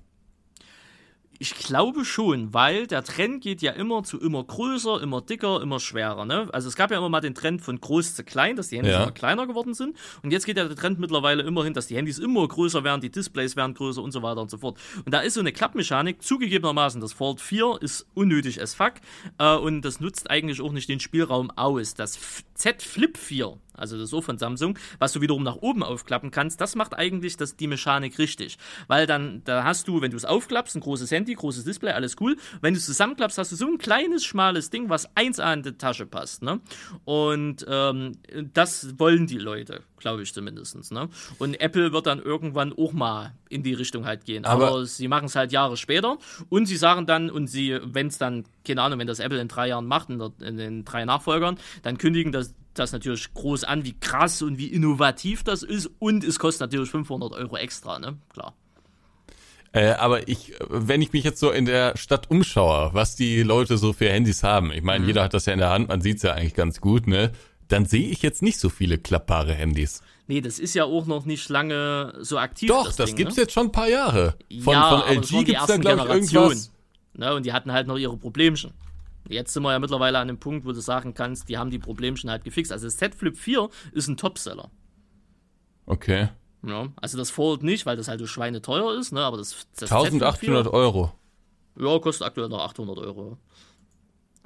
Ich glaube schon, weil der Trend geht ja immer zu immer größer, immer dicker, immer schwerer. Ne? Also es gab ja immer mal den Trend von groß zu klein, dass die Handys Ja. immer kleiner geworden sind. Und jetzt geht ja der Trend mittlerweile immer hin, dass die Handys immer größer werden, die Displays werden größer und so weiter und so fort. Und da ist so eine Klappmechanik, zugegebenermaßen, das Fold 4 ist unnötig as fuck äh, und das nutzt eigentlich auch nicht den Spielraum aus. Das Z Flip 4, also das so von Samsung, was du wiederum nach oben aufklappen kannst, das macht eigentlich das, die Mechanik richtig. Weil dann, da hast du, wenn du es aufklappst, ein großes Handy, großes Display, alles cool. Wenn du es zusammenklappst, hast du so ein kleines, schmales Ding, was 1A in die Tasche passt. Ne? Und ähm, das wollen die Leute, glaube ich zumindest. Ne? Und Apple wird dann irgendwann auch mal in die Richtung halt gehen. Aber, Aber- sie machen es halt Jahre später und sie sagen dann, und sie, wenn es dann, keine Ahnung, wenn das Apple in drei Jahren macht, in, der, in den drei Nachfolgern, dann kündigen das das natürlich groß an, wie krass und wie innovativ das ist und es kostet natürlich 500 Euro extra, ne? Klar. Äh, aber ich, wenn ich mich jetzt so in der Stadt umschaue, was die Leute so für Handys haben, ich meine, jeder hat das ja in der Hand, man sieht's ja eigentlich ganz gut, ne? Dann sehe ich jetzt nicht so viele klappbare Handys. Nee, das ist ja auch noch nicht lange so aktiv. Doch, das, das, Ding, gibt's ne? jetzt schon ein paar Jahre. Von, ja, von LG gibt's da, ersten glaube ich, irgendwas. Ne, und die hatten halt noch ihre Problemchen. Jetzt sind wir ja mittlerweile an dem Punkt, wo du sagen kannst, die haben die Problemchen halt gefixt. Also das Z Flip 4 ist ein Topseller. Okay. Ja, also das Fold nicht, weil das halt so schweineteuer ist, ne? Aber das, das Z Flip 1800 Euro. 4, Ja, kostet aktuell noch 800 Euro.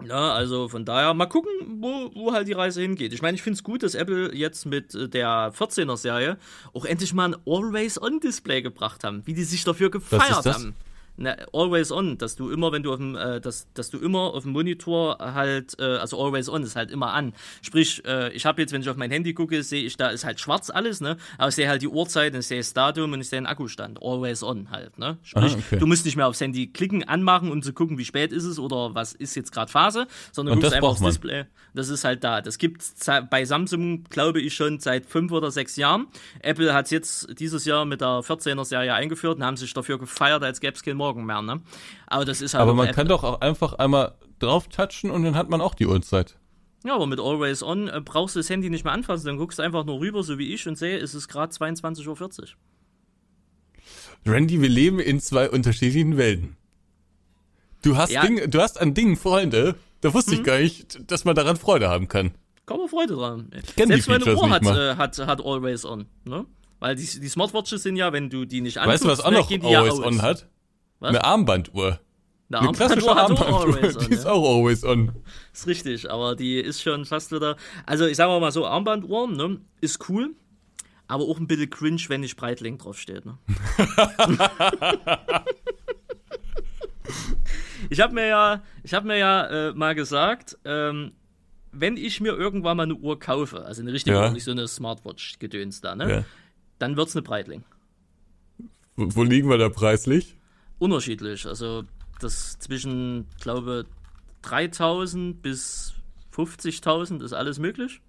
Ja, also von daher mal gucken, wo, wo halt die Reise hingeht. Ich meine, ich finde es gut, dass Apple jetzt mit äh, der 14er Serie auch endlich mal ein Always-On-Display gebracht haben, wie die sich dafür gefeiert haben. Na, always on, dass du immer, wenn du auf dem, äh, dass, dass du immer auf dem Monitor halt, äh, also always on ist halt immer an. Sprich, äh, ich habe jetzt, wenn ich auf mein Handy gucke, sehe ich, da ist halt schwarz alles, ne? Aber ich sehe halt die Uhrzeit, und ich sehe das Datum und ich sehe den Akkustand. Always on halt, ne? Sprich, Ah, okay. du musst nicht mehr aufs Handy klicken, anmachen, um zu gucken, wie spät ist es oder was ist jetzt gerade Phase, sondern Und guckst einfach aufs. Display. Das ist halt da. Das gibt's ze- bei Samsung, glaube ich, schon seit fünf oder sechs Jahren. Apple hat es jetzt dieses Jahr mit der 14er Serie eingeführt und haben sich dafür gefeiert, als gäbe es keinen Morgen mehr, ne? Aber das ist halt Aber man kann doch auch einfach einmal drauf touchen und dann hat man auch die Uhrzeit. Ja, aber mit Always On äh, brauchst du das Handy nicht mehr anfassen, dann guckst du einfach nur rüber, so wie ich, und sehe, es ist gerade 22.40 Uhr. Randy, wir leben in zwei unterschiedlichen Welten. Du hast, Ja. Ding, du hast an Dingen Freunde, da wusste Mhm. ich gar nicht, dass man daran Freude haben kann. Kaum mal Freude dran. Selbst meine Uhr hat, äh, hat, hat Always On, ne? Weil die, die Smartwatches sind ja, wenn du die nicht Weißt du, was auch ne, noch die ja Always. On hat? Was? Eine Armbanduhr. Eine Eine klassische Armbanduhr Armbanduhr, Always On, die ist ne? auch Always On. Ist richtig, aber die ist schon fast wieder. Also ich sag mal so, Armbanduhr, ne, ist cool, aber auch ein bisschen cringe, wenn nicht Breitling draufsteht, ne? ich habe mir ja, ich habe mir ja äh, mal gesagt, ähm, wenn ich mir irgendwann mal eine Uhr kaufe, also eine richtige Ja. Uhr, nicht so eine Smartwatch-Gedöns da, ne, Ja. dann wird's eine Breitling. Wo, wo liegen wir da preislich? Unterschiedlich, also das zwischen, glaube 3000 bis 50.000 ist alles möglich.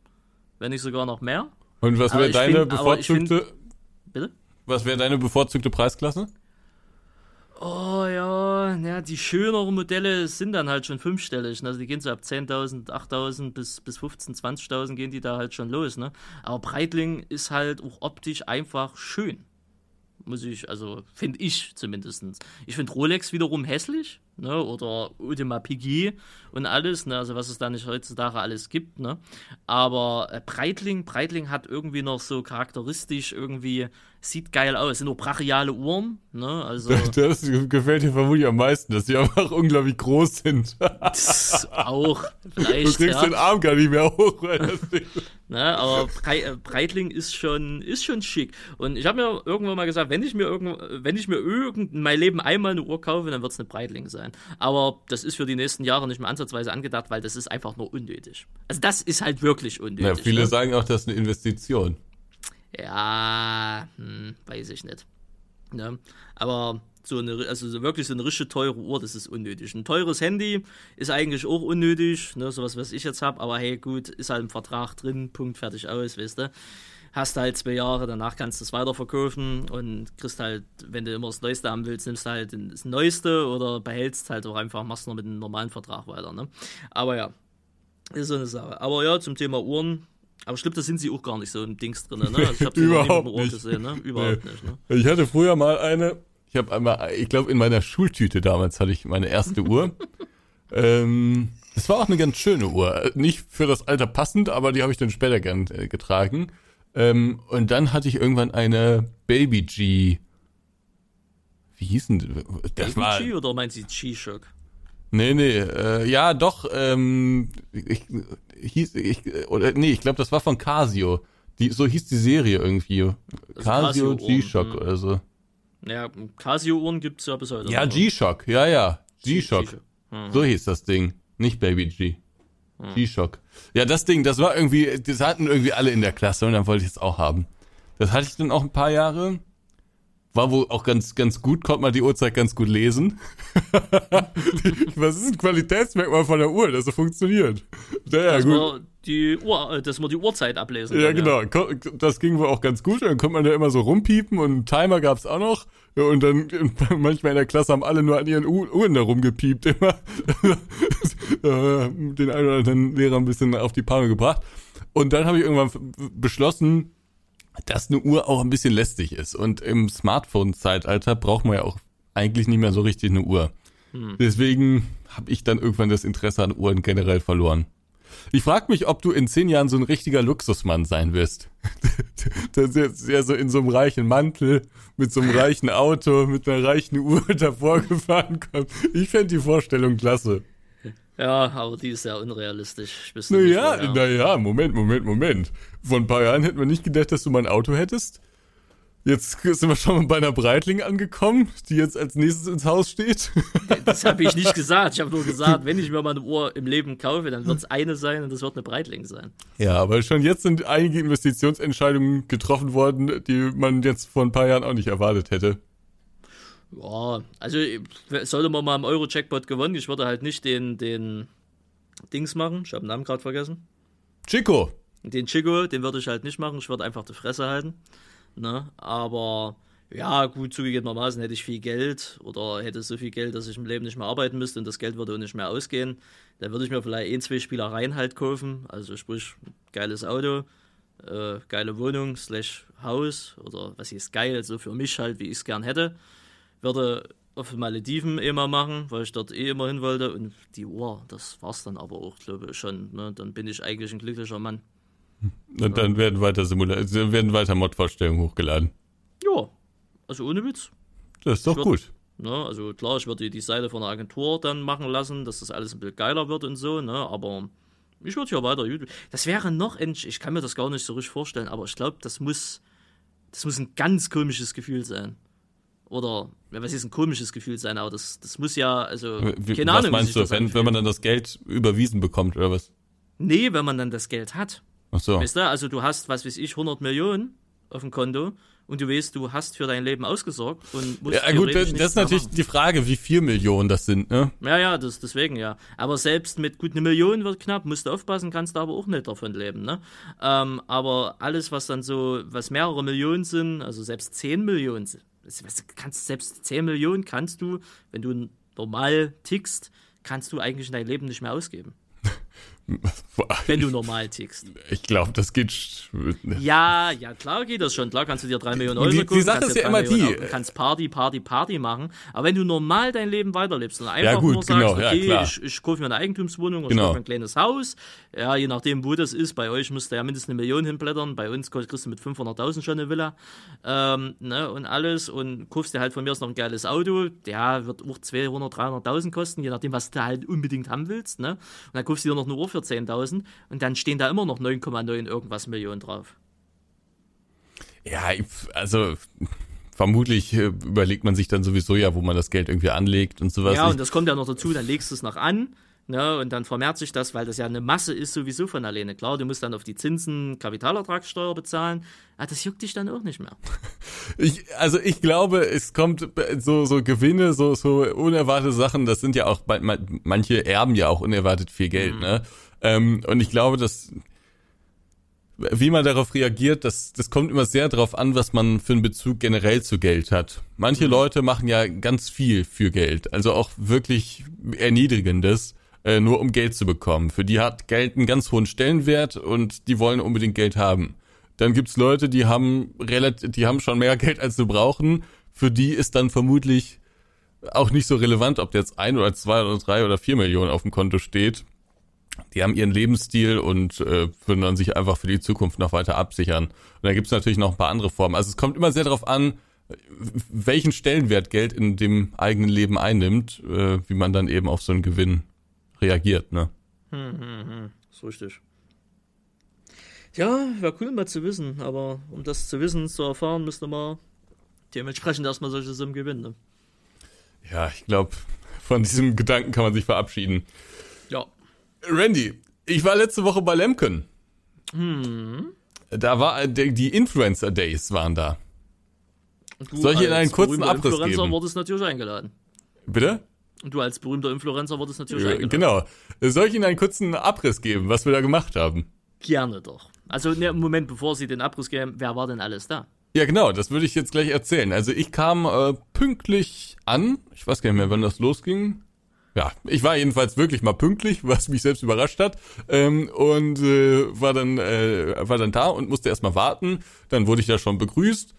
Wenn nicht sogar noch mehr. Und was wäre deine find, bevorzugte. Find, bitte? Was wäre deine bevorzugte Preisklasse? Oh ja, ja, die schöneren Modelle sind dann halt schon fünfstellig. Ne? Also die gehen so ab 10.000, 8.000 bis, bis 15.000, 20.000 gehen die da halt schon los. Ne? Aber Breitling ist halt auch optisch einfach schön muss ich, also finde ich zumindest. Ich finde Rolex wiederum hässlich, ne, oder Ultima Piguet und alles, ne, also was es da nicht heutzutage alles gibt, ne. Aber äh, Breitling, Breitling hat irgendwie noch so charakteristisch irgendwie, sieht geil aus, sind nur brachiale Uhren, ne, also. Das, das gefällt dir vermutlich am meisten, dass sie einfach unglaublich groß sind. auch, vielleicht, Du kriegst ja. den Arm gar nicht mehr hoch, das Ne, aber äh, Breitling ist schon, ist schon schick. Und ich habe mir irgendwann mal gesagt, wenn ich mir irgend, wenn ich mir irgend mein Leben einmal eine Uhr kaufe, dann wird es eine Breitling sein. Aber das ist für die nächsten Jahre nicht mehr ansatzweise angedacht, weil das ist einfach nur unnötig. Also das ist halt wirklich unnötig. Ja, viele ne? sagen auch, das ist eine Investition. Ja, hm, weiß ich nicht. Ne? Aber so eine, also so wirklich so eine richtig teure Uhr, das ist unnötig. Ein teures Handy ist eigentlich auch unnötig, ne, sowas, was ich jetzt habe, aber hey, gut, ist halt im Vertrag drin, Punkt, fertig aus, weißt du. Hast halt zwei Jahre, danach kannst du es weiterverkaufen und kriegst halt, wenn du immer das Neueste haben willst, nimmst du halt das Neueste oder behältst halt auch einfach, machst noch mit einem normalen Vertrag weiter, ne. Aber ja, ist so eine Sache. Aber ja, zum Thema Uhren, aber ich glaube, da sind sie auch gar nicht so im Dings drin, ne? Also ich habe sie Überhaupt nicht gesehen, ne? Überhaupt nee. nicht, ne? Ich hatte früher mal eine, ich habe einmal, ich glaube, in meiner Schultüte damals hatte ich meine erste Uhr. ähm, das war auch eine ganz schöne Uhr. Nicht für das Alter passend, aber die habe ich dann später gern äh, getragen. Ähm, und dann hatte ich irgendwann eine Baby G. Wie hieß denn das? Baby war, G oder meint sie G-Shock? Nee, nee, äh, ja, doch, ähm, ich, hieß, ich, oder, nee, ich glaube, das war von Casio. Die, so hieß die Serie irgendwie. Also Casio, Casio G-Shock mhm. oder so. Ja, Casio-Uhren gibt es ja bis heute. Ja, G-Shock, ja, ja. G-Shock. Mhm. So hieß das Ding. Nicht Baby G. Mhm. G-Shock. Ja, das Ding, das war irgendwie, das hatten irgendwie alle in der Klasse und dann wollte ich es auch haben. Das hatte ich dann auch ein paar Jahre. War wohl auch ganz, ganz gut, konnte man die Uhrzeit ganz gut lesen. Was ist ein Qualitätsmerkmal von der Uhr, das so funktioniert? Ja, ja, gut die Uhr, äh, dass man die Uhrzeit ablesen kann. Ja, genau. Ja. Das ging wohl auch ganz gut. Dann konnte man da immer so rumpiepen und einen Timer gab's auch noch. Und dann manchmal in der Klasse haben alle nur an ihren Uhren da rumgepiept immer. Äh, den einen oder anderen Lehrer ein bisschen auf die Palme gebracht. Und dann habe ich irgendwann beschlossen, dass eine Uhr auch ein bisschen lästig ist. Und im Smartphone-Zeitalter braucht man ja auch eigentlich nicht mehr so richtig eine Uhr. Hm. Deswegen habe ich dann irgendwann das Interesse an Uhren generell verloren. Ich frage mich, ob du in zehn Jahren so ein richtiger Luxusmann sein wirst. das ist ja so in so einem reichen Mantel, mit so einem reichen Auto, mit einer reichen Uhr davor gefahren kommt. Ich fände die Vorstellung klasse. Ja, aber die ist ja unrealistisch. Naja, naja, Moment, Moment, Moment. Vor ein paar Jahren hätten wir nicht gedacht, dass du mein Auto hättest. Jetzt sind wir schon bei einer Breitling angekommen, die jetzt als nächstes ins Haus steht. Das habe ich nicht gesagt. Ich habe nur gesagt, wenn ich mir mal eine Uhr im Leben kaufe, dann wird es eine sein und das wird eine Breitling sein. Ja, aber schon jetzt sind einige Investitionsentscheidungen getroffen worden, die man jetzt vor ein paar Jahren auch nicht erwartet hätte. Ja, also sollte man mal im Euro-Jackpot gewonnen, ich würde halt nicht den, den Dings machen. Ich habe den Namen gerade vergessen. Chico. Den Chico, den würde ich halt nicht machen. Ich würde einfach die Fresse halten. Ne? Aber ja, gut, zugegebenermaßen hätte ich viel Geld oder hätte so viel Geld, dass ich im Leben nicht mehr arbeiten müsste und das Geld würde auch nicht mehr ausgehen. Dann würde ich mir vielleicht ein, zwei Spielereien halt kaufen. Also sprich, geiles Auto, äh, geile Wohnung, slash Haus oder was ist geil, so für mich halt, wie ich es gern hätte. Würde auf Malediven immer machen, weil ich dort eh immer hin wollte. Und die Uhr, das war's dann aber auch, glaube ich, schon. Ne? Dann bin ich eigentlich ein glücklicher Mann. Und dann werden weiter Simula werden weiter Mod-Vorstellungen hochgeladen. Ja, also ohne Witz. Das ist doch würd, gut. Ne, also klar, ich würde die Seite von der Agentur dann machen lassen, dass das alles ein bisschen geiler wird und so, ne, aber ich würde ja weiter YouTube. Das wäre noch, ich kann mir das gar nicht so richtig vorstellen, aber ich glaube, das muss, das muss ein ganz komisches Gefühl sein. Oder, ja, was ist ein komisches Gefühl sein, aber das, das muss ja, also, Wie, keine was Ahnung. Was meinst du, wenn, wenn man dann das Geld überwiesen bekommt, oder was? Nee, wenn man dann das Geld hat. Ach so. Weißt du, also du hast, was weiß ich, 100 Millionen auf dem Konto und du weißt, du hast für dein Leben ausgesorgt und musst Ja, gut, das, das ist natürlich machen. die Frage, wie viel Millionen das sind, ne? Ja, ja, das, deswegen ja. Aber selbst mit gut eine Million wird knapp, musst du aufpassen, kannst du aber auch nicht davon leben, ne? Ähm, aber alles, was dann so, was mehrere Millionen sind, also selbst 10 Millionen, was, kannst selbst 10 Millionen kannst du, wenn du normal tickst, kannst du eigentlich in dein Leben nicht mehr ausgeben. Wenn du normal tickst. Ich glaube, das geht. Ja, ja, klar geht das schon. Klar kannst du dir drei Millionen Euro Die- die kaufen, Sache kannst ist ja immer die- Euro- kannst Party, Party, Party machen. Aber wenn du normal dein Leben weiterlebst und einfach gut, nur sagst, genau, ja, okay, klar. ich, ich kaufe mir eine Eigentumswohnung oder Genau. ich kaufe ein kleines Haus, ja, je nachdem, wo das ist, bei euch müsst ihr ja mindestens eine Million hinblättern, bei uns kriegst du mit 500.000 schon eine Villa ähm, ne, und alles und kaufst dir halt von mir aus noch ein geiles Auto, der wird auch 200.000, 300.000 kosten, je nachdem, was du halt unbedingt haben willst. Ne? Und dann kaufst du dir noch eine Uhr für 10.000 und dann stehen da immer noch 9,9 irgendwas Millionen drauf. Ja, also vermutlich äh, überlegt man sich dann sowieso ja, wo man das Geld irgendwie anlegt und sowas. Ja, und das kommt ja noch dazu, dann legst du es noch an, ne, und dann vermehrt sich das, weil das ja eine Masse ist sowieso von alleine. Klar, du musst dann auf die Zinsen Kapitalertragssteuer bezahlen, ah, das juckt dich dann auch nicht mehr. Ich, also ich glaube, es kommt so, so Gewinne, so, so unerwartete Sachen, das sind ja auch, ma- ma- manche erben ja auch unerwartet viel Geld, ne? Ähm, und ich glaube, dass, wie man darauf reagiert, das, das kommt immer sehr darauf an, was man für einen Bezug generell zu Geld hat. Manche Leute machen ja ganz viel für Geld, also auch wirklich erniedrigendes, äh, nur um Geld zu bekommen. Für die hat Geld einen ganz hohen Stellenwert und die wollen unbedingt Geld haben. Dann gibt's Leute, die haben relativ, die haben schon mehr Geld als sie brauchen. Für die ist dann vermutlich auch nicht so relevant, ob jetzt ein oder zwei oder drei oder vier Millionen auf dem Konto steht. Die haben ihren Lebensstil und äh, würden dann sich einfach für die Zukunft noch weiter absichern. Und dann gibt's natürlich noch ein paar andere Formen. Also es kommt immer sehr darauf an, welchen Stellenwert Geld in dem eigenen Leben einnimmt, äh, wie man dann eben auf so einen Gewinn reagiert. Ne? Ist richtig. Ja, wäre cool mal zu wissen, aber um das zu wissen, zu erfahren, müsste man dementsprechend erstmal solche Summen gewinnen. Ne? Ja, ich glaube, von diesem Gedanken kann man sich verabschieden. Ja. Randy, ich war letzte Woche bei Lemken. Da war die Influencer Days waren da. Du Soll ich Ihnen einen kurzen Abriss Influencer geben? wurdest natürlich eingeladen. Bitte? Und du als berühmter Influencer wurdest natürlich Äh, eingeladen. Genau. Soll ich Ihnen einen kurzen Abriss geben, was wir da gemacht haben? Gerne doch. Also, ne, Moment, bevor Sie den Abriss geben, wer war denn alles da? Ja, genau, das würde ich jetzt gleich erzählen. Also ich kam äh, pünktlich an. Ich weiß gar nicht mehr, wann das losging. Ja, ich war jedenfalls wirklich mal pünktlich, was mich selbst überrascht hat. Ähm, und äh, war dann äh, war dann da und musste erstmal warten. Dann wurde ich da schon begrüßt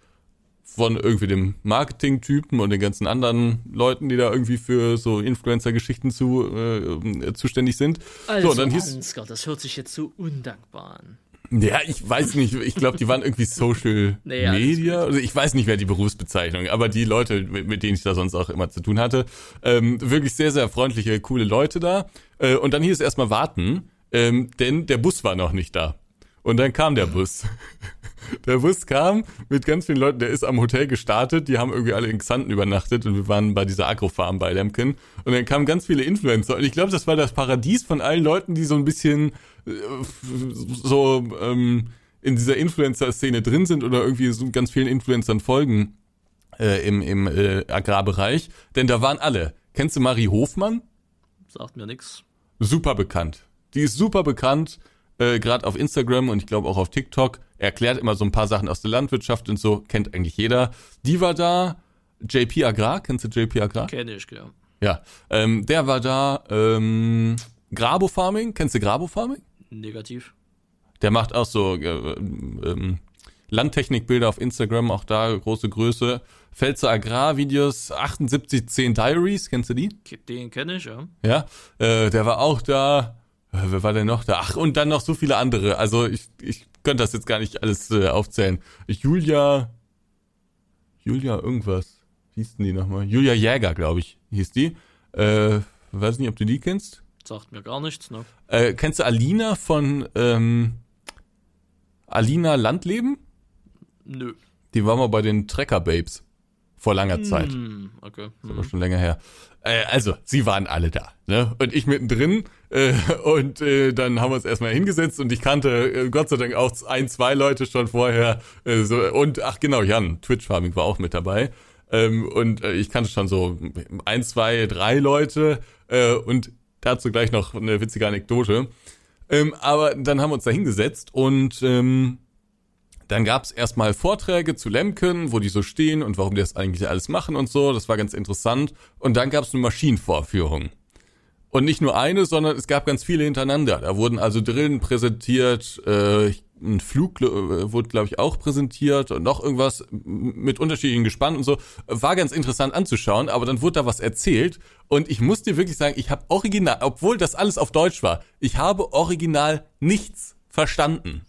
von irgendwie dem Marketing-Typen und den ganzen anderen Leuten, die da irgendwie für so Influencer-Geschichten zu, äh, zuständig sind. Also, so, dann hieß, Ansgar, das hört sich jetzt so undankbar an. Ja, ich weiß nicht, ich glaube, die waren irgendwie Social Nee, Media. Also ich weiß nicht mehr die Berufsbezeichnung, aber die Leute, mit, mit denen ich da sonst auch immer zu tun hatte, ähm, wirklich sehr, sehr freundliche, coole Leute da. Äh, und dann hieß es erstmal warten, ähm, denn der Bus war noch nicht da. Und dann kam der Bus. Der Bus kam mit ganz vielen Leuten, der ist am Hotel gestartet, die haben irgendwie alle in Xanten übernachtet und wir waren bei dieser Agrofarm bei Lemken und dann kamen ganz viele Influencer und ich glaube, das war das Paradies von allen Leuten, die so ein bisschen äh, so ähm, in dieser Influencer-Szene drin sind oder irgendwie so ganz vielen Influencern folgen äh, im, im äh, Agrarbereich, denn da waren alle. Kennst du Marie Hofmann? Sagt mir nix. super bekannt. Die ist super bekannt, äh, gerade auf Instagram und ich glaube auch auf TikTok. Erklärt immer so ein paar Sachen aus der Landwirtschaft und so, kennt eigentlich jeder. Die war da. JP Agrar, kennst du JP Agrar? Kenne ich, klar. Ja, ähm, der war da. Ähm, Grabo Farming, kennst du Grabo Farming? Negativ. Der macht auch so äh, ähm, Landtechnikbilder auf Instagram, auch da große Größe. Pfälzer Agrarvideos, 7810 Diaries, kennst du die? Den kenne ich, ja. Ja, äh, der war auch da. Äh, wer war denn noch da? Ach, und dann noch so viele andere. Also ich, ich könnte das jetzt gar nicht alles äh, aufzählen. Julia, Julia irgendwas. Wie hieß denn die nochmal? Julia Jäger, glaube ich, hieß die. Äh, weiß nicht, ob du die kennst. Sagt mir gar nichts, ne? Äh, kennst du Alina von ähm, Alina Landleben? Nö. Die war mal bei den Trecker Babes. Vor langer Zeit. Hm, okay. Das ist aber schon länger her. Äh, also, sie waren alle da, ne? Und ich mittendrin. Äh, und äh, dann haben wir uns erstmal hingesetzt und ich kannte äh, Gott sei Dank auch ein, zwei Leute schon vorher. Äh, so, und ach genau, Jan, Twitch Farming war auch mit dabei. Ähm, und äh, ich kannte schon so ein, zwei, drei Leute. Äh, und dazu gleich noch eine witzige Anekdote. Ähm, aber dann haben wir uns da hingesetzt und ähm, dann gab's erstmal Vorträge zu Lemken, wo die so stehen und warum die das eigentlich alles machen und so. Das war ganz interessant. Und dann gab's eine Maschinenvorführung. Und nicht nur eine, sondern es gab ganz viele hintereinander. Da wurden also Drillen präsentiert, äh, ein Flug äh, wurde, glaube ich, auch präsentiert und noch irgendwas mit unterschiedlichen Gespannen und so. War ganz interessant anzuschauen, aber dann wurde da was erzählt und ich muss dir wirklich sagen, ich habe original, obwohl das alles auf Deutsch war, ich habe original nichts verstanden.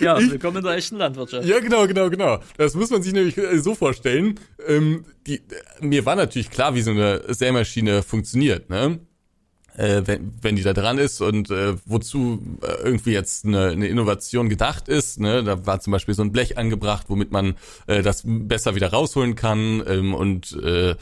ja, willkommen in der echten Landwirtschaft. Ja, genau, genau, genau. Das muss man sich nämlich äh, so vorstellen. Ähm, die, mir war natürlich klar, wie so eine Sämaschine funktioniert, ne? Äh, wenn, wenn die da dran ist und äh, wozu äh, irgendwie jetzt eine, eine Innovation gedacht ist. Ne? Da war zum Beispiel so ein Blech angebracht, womit man äh, das besser wieder rausholen kann ähm, und äh,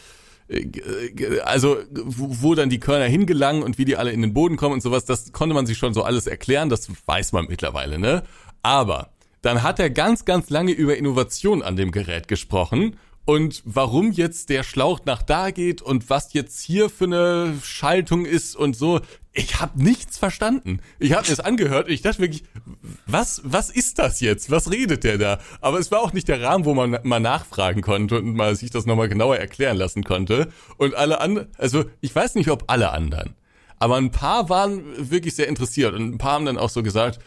also wo dann die Körner hingelangen und wie die alle in den Boden kommen und sowas, das konnte man sich schon so alles erklären, das weiß man mittlerweile, ne? Aber dann hat er ganz, ganz lange über Innovation an dem Gerät gesprochen und warum jetzt der Schlauch nach da geht und was jetzt hier für eine Schaltung ist und so. Ich habe nichts verstanden. Ich habe es angehört und ich dachte wirklich, was, was ist das jetzt? Was redet der da? Aber es war auch nicht der Rahmen, wo man mal nachfragen konnte und mal sich das nochmal genauer erklären lassen konnte. Und alle anderen, also ich weiß nicht, ob alle anderen, aber ein paar waren wirklich sehr interessiert und ein paar haben dann auch so gesagt,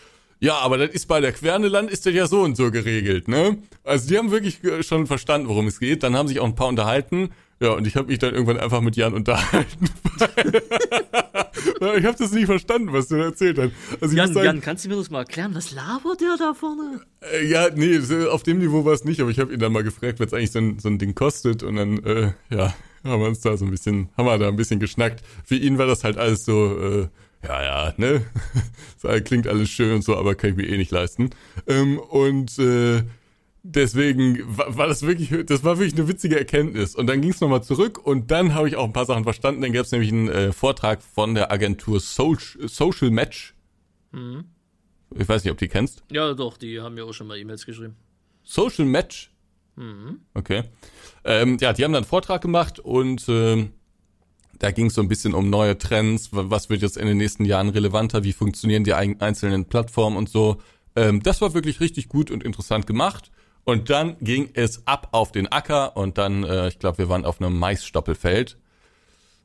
ja, aber das ist bei der Querneland ist das ja so und so geregelt, ne? Also die haben wirklich schon verstanden, worum es geht. Dann haben sich auch ein paar unterhalten. Ja, und ich habe mich dann irgendwann einfach mit Jan unterhalten. ich habe das nicht verstanden, was du da erzählt hast. Also Jan, sagen, Jan, kannst du mir das mal erklären? Was labert der da vorne? Äh, ja, nee, auf dem Niveau war es nicht, aber ich habe ihn dann mal gefragt, was eigentlich so ein, so ein Ding kostet. Und dann, äh, ja, haben wir uns da so ein bisschen, haben wir da ein bisschen geschnackt. Für ihn war das halt alles so, äh, ja, ja, ne? Das klingt alles schön und so, aber kann ich mir eh nicht leisten. Ähm, und äh, deswegen war, war, das wirklich, das war wirklich eine witzige Erkenntnis. Und dann ging es nochmal zurück und dann habe ich auch ein paar Sachen verstanden. Dann gab es nämlich einen äh, Vortrag von der Agentur Social, Social Match. Mhm. Ich weiß nicht, ob die kennst. Ja, doch, die haben ja auch schon mal E-Mails geschrieben. Social Match? Mhm. Okay. Ähm, ja, die haben dann einen Vortrag gemacht und äh, da ging es so ein bisschen um neue Trends, was wird jetzt in den nächsten Jahren relevanter, wie funktionieren die einzelnen Plattformen und so. Ähm, das war wirklich richtig gut und interessant gemacht. Und dann ging es ab auf den Acker und dann, äh, ich glaube, wir waren auf einem Maisstoppelfeld.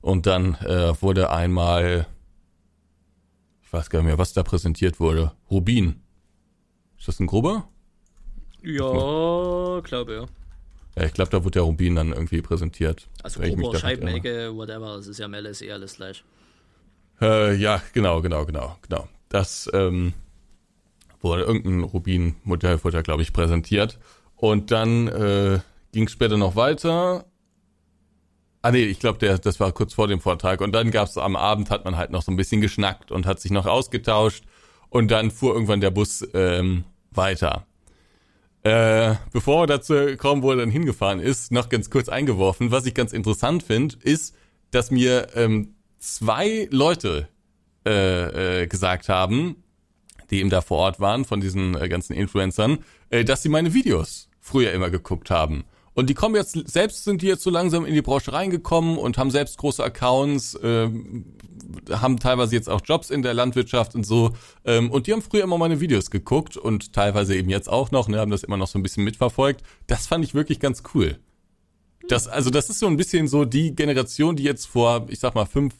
Und dann äh, wurde einmal, ich weiß gar nicht mehr, was da präsentiert wurde. Rubin. Ist das ein Gruber? Ja, glaube ja. Ja, ich glaube, da wurde der Rubin dann irgendwie präsentiert. Also Gruber, Scheibenecke, whatever, es ist ja im LSE alles gleich. Äh, ja, genau, genau, genau, genau. Das, ähm, wurde irgendein Rubin-Modell wurde ja, glaube ich, präsentiert. Und dann äh, ging es später noch weiter. Ah nee, ich glaube, das war kurz vor dem Vortrag. Und dann gab es am Abend, hat man halt noch so ein bisschen geschnackt und hat sich noch ausgetauscht. Und dann fuhr irgendwann der Bus ähm, weiter. Äh, bevor wir dazu kommen, wo er dann hingefahren ist, noch ganz kurz eingeworfen. Was ich ganz interessant finde, ist, dass mir ähm, zwei Leute äh, äh, gesagt haben, die eben da vor Ort waren, von diesen äh, ganzen Influencern, äh, dass sie meine Videos früher immer geguckt haben. Und die kommen jetzt, selbst sind die jetzt so langsam in die Branche reingekommen und haben selbst große Accounts, äh, haben teilweise jetzt auch Jobs in der Landwirtschaft und so. Ähm, und die haben früher immer meine Videos geguckt und teilweise eben jetzt auch noch, ne, haben das immer noch so ein bisschen mitverfolgt. Das fand ich wirklich ganz cool. Das, also das ist so ein bisschen so die Generation, die jetzt vor, ich sag mal, fünf,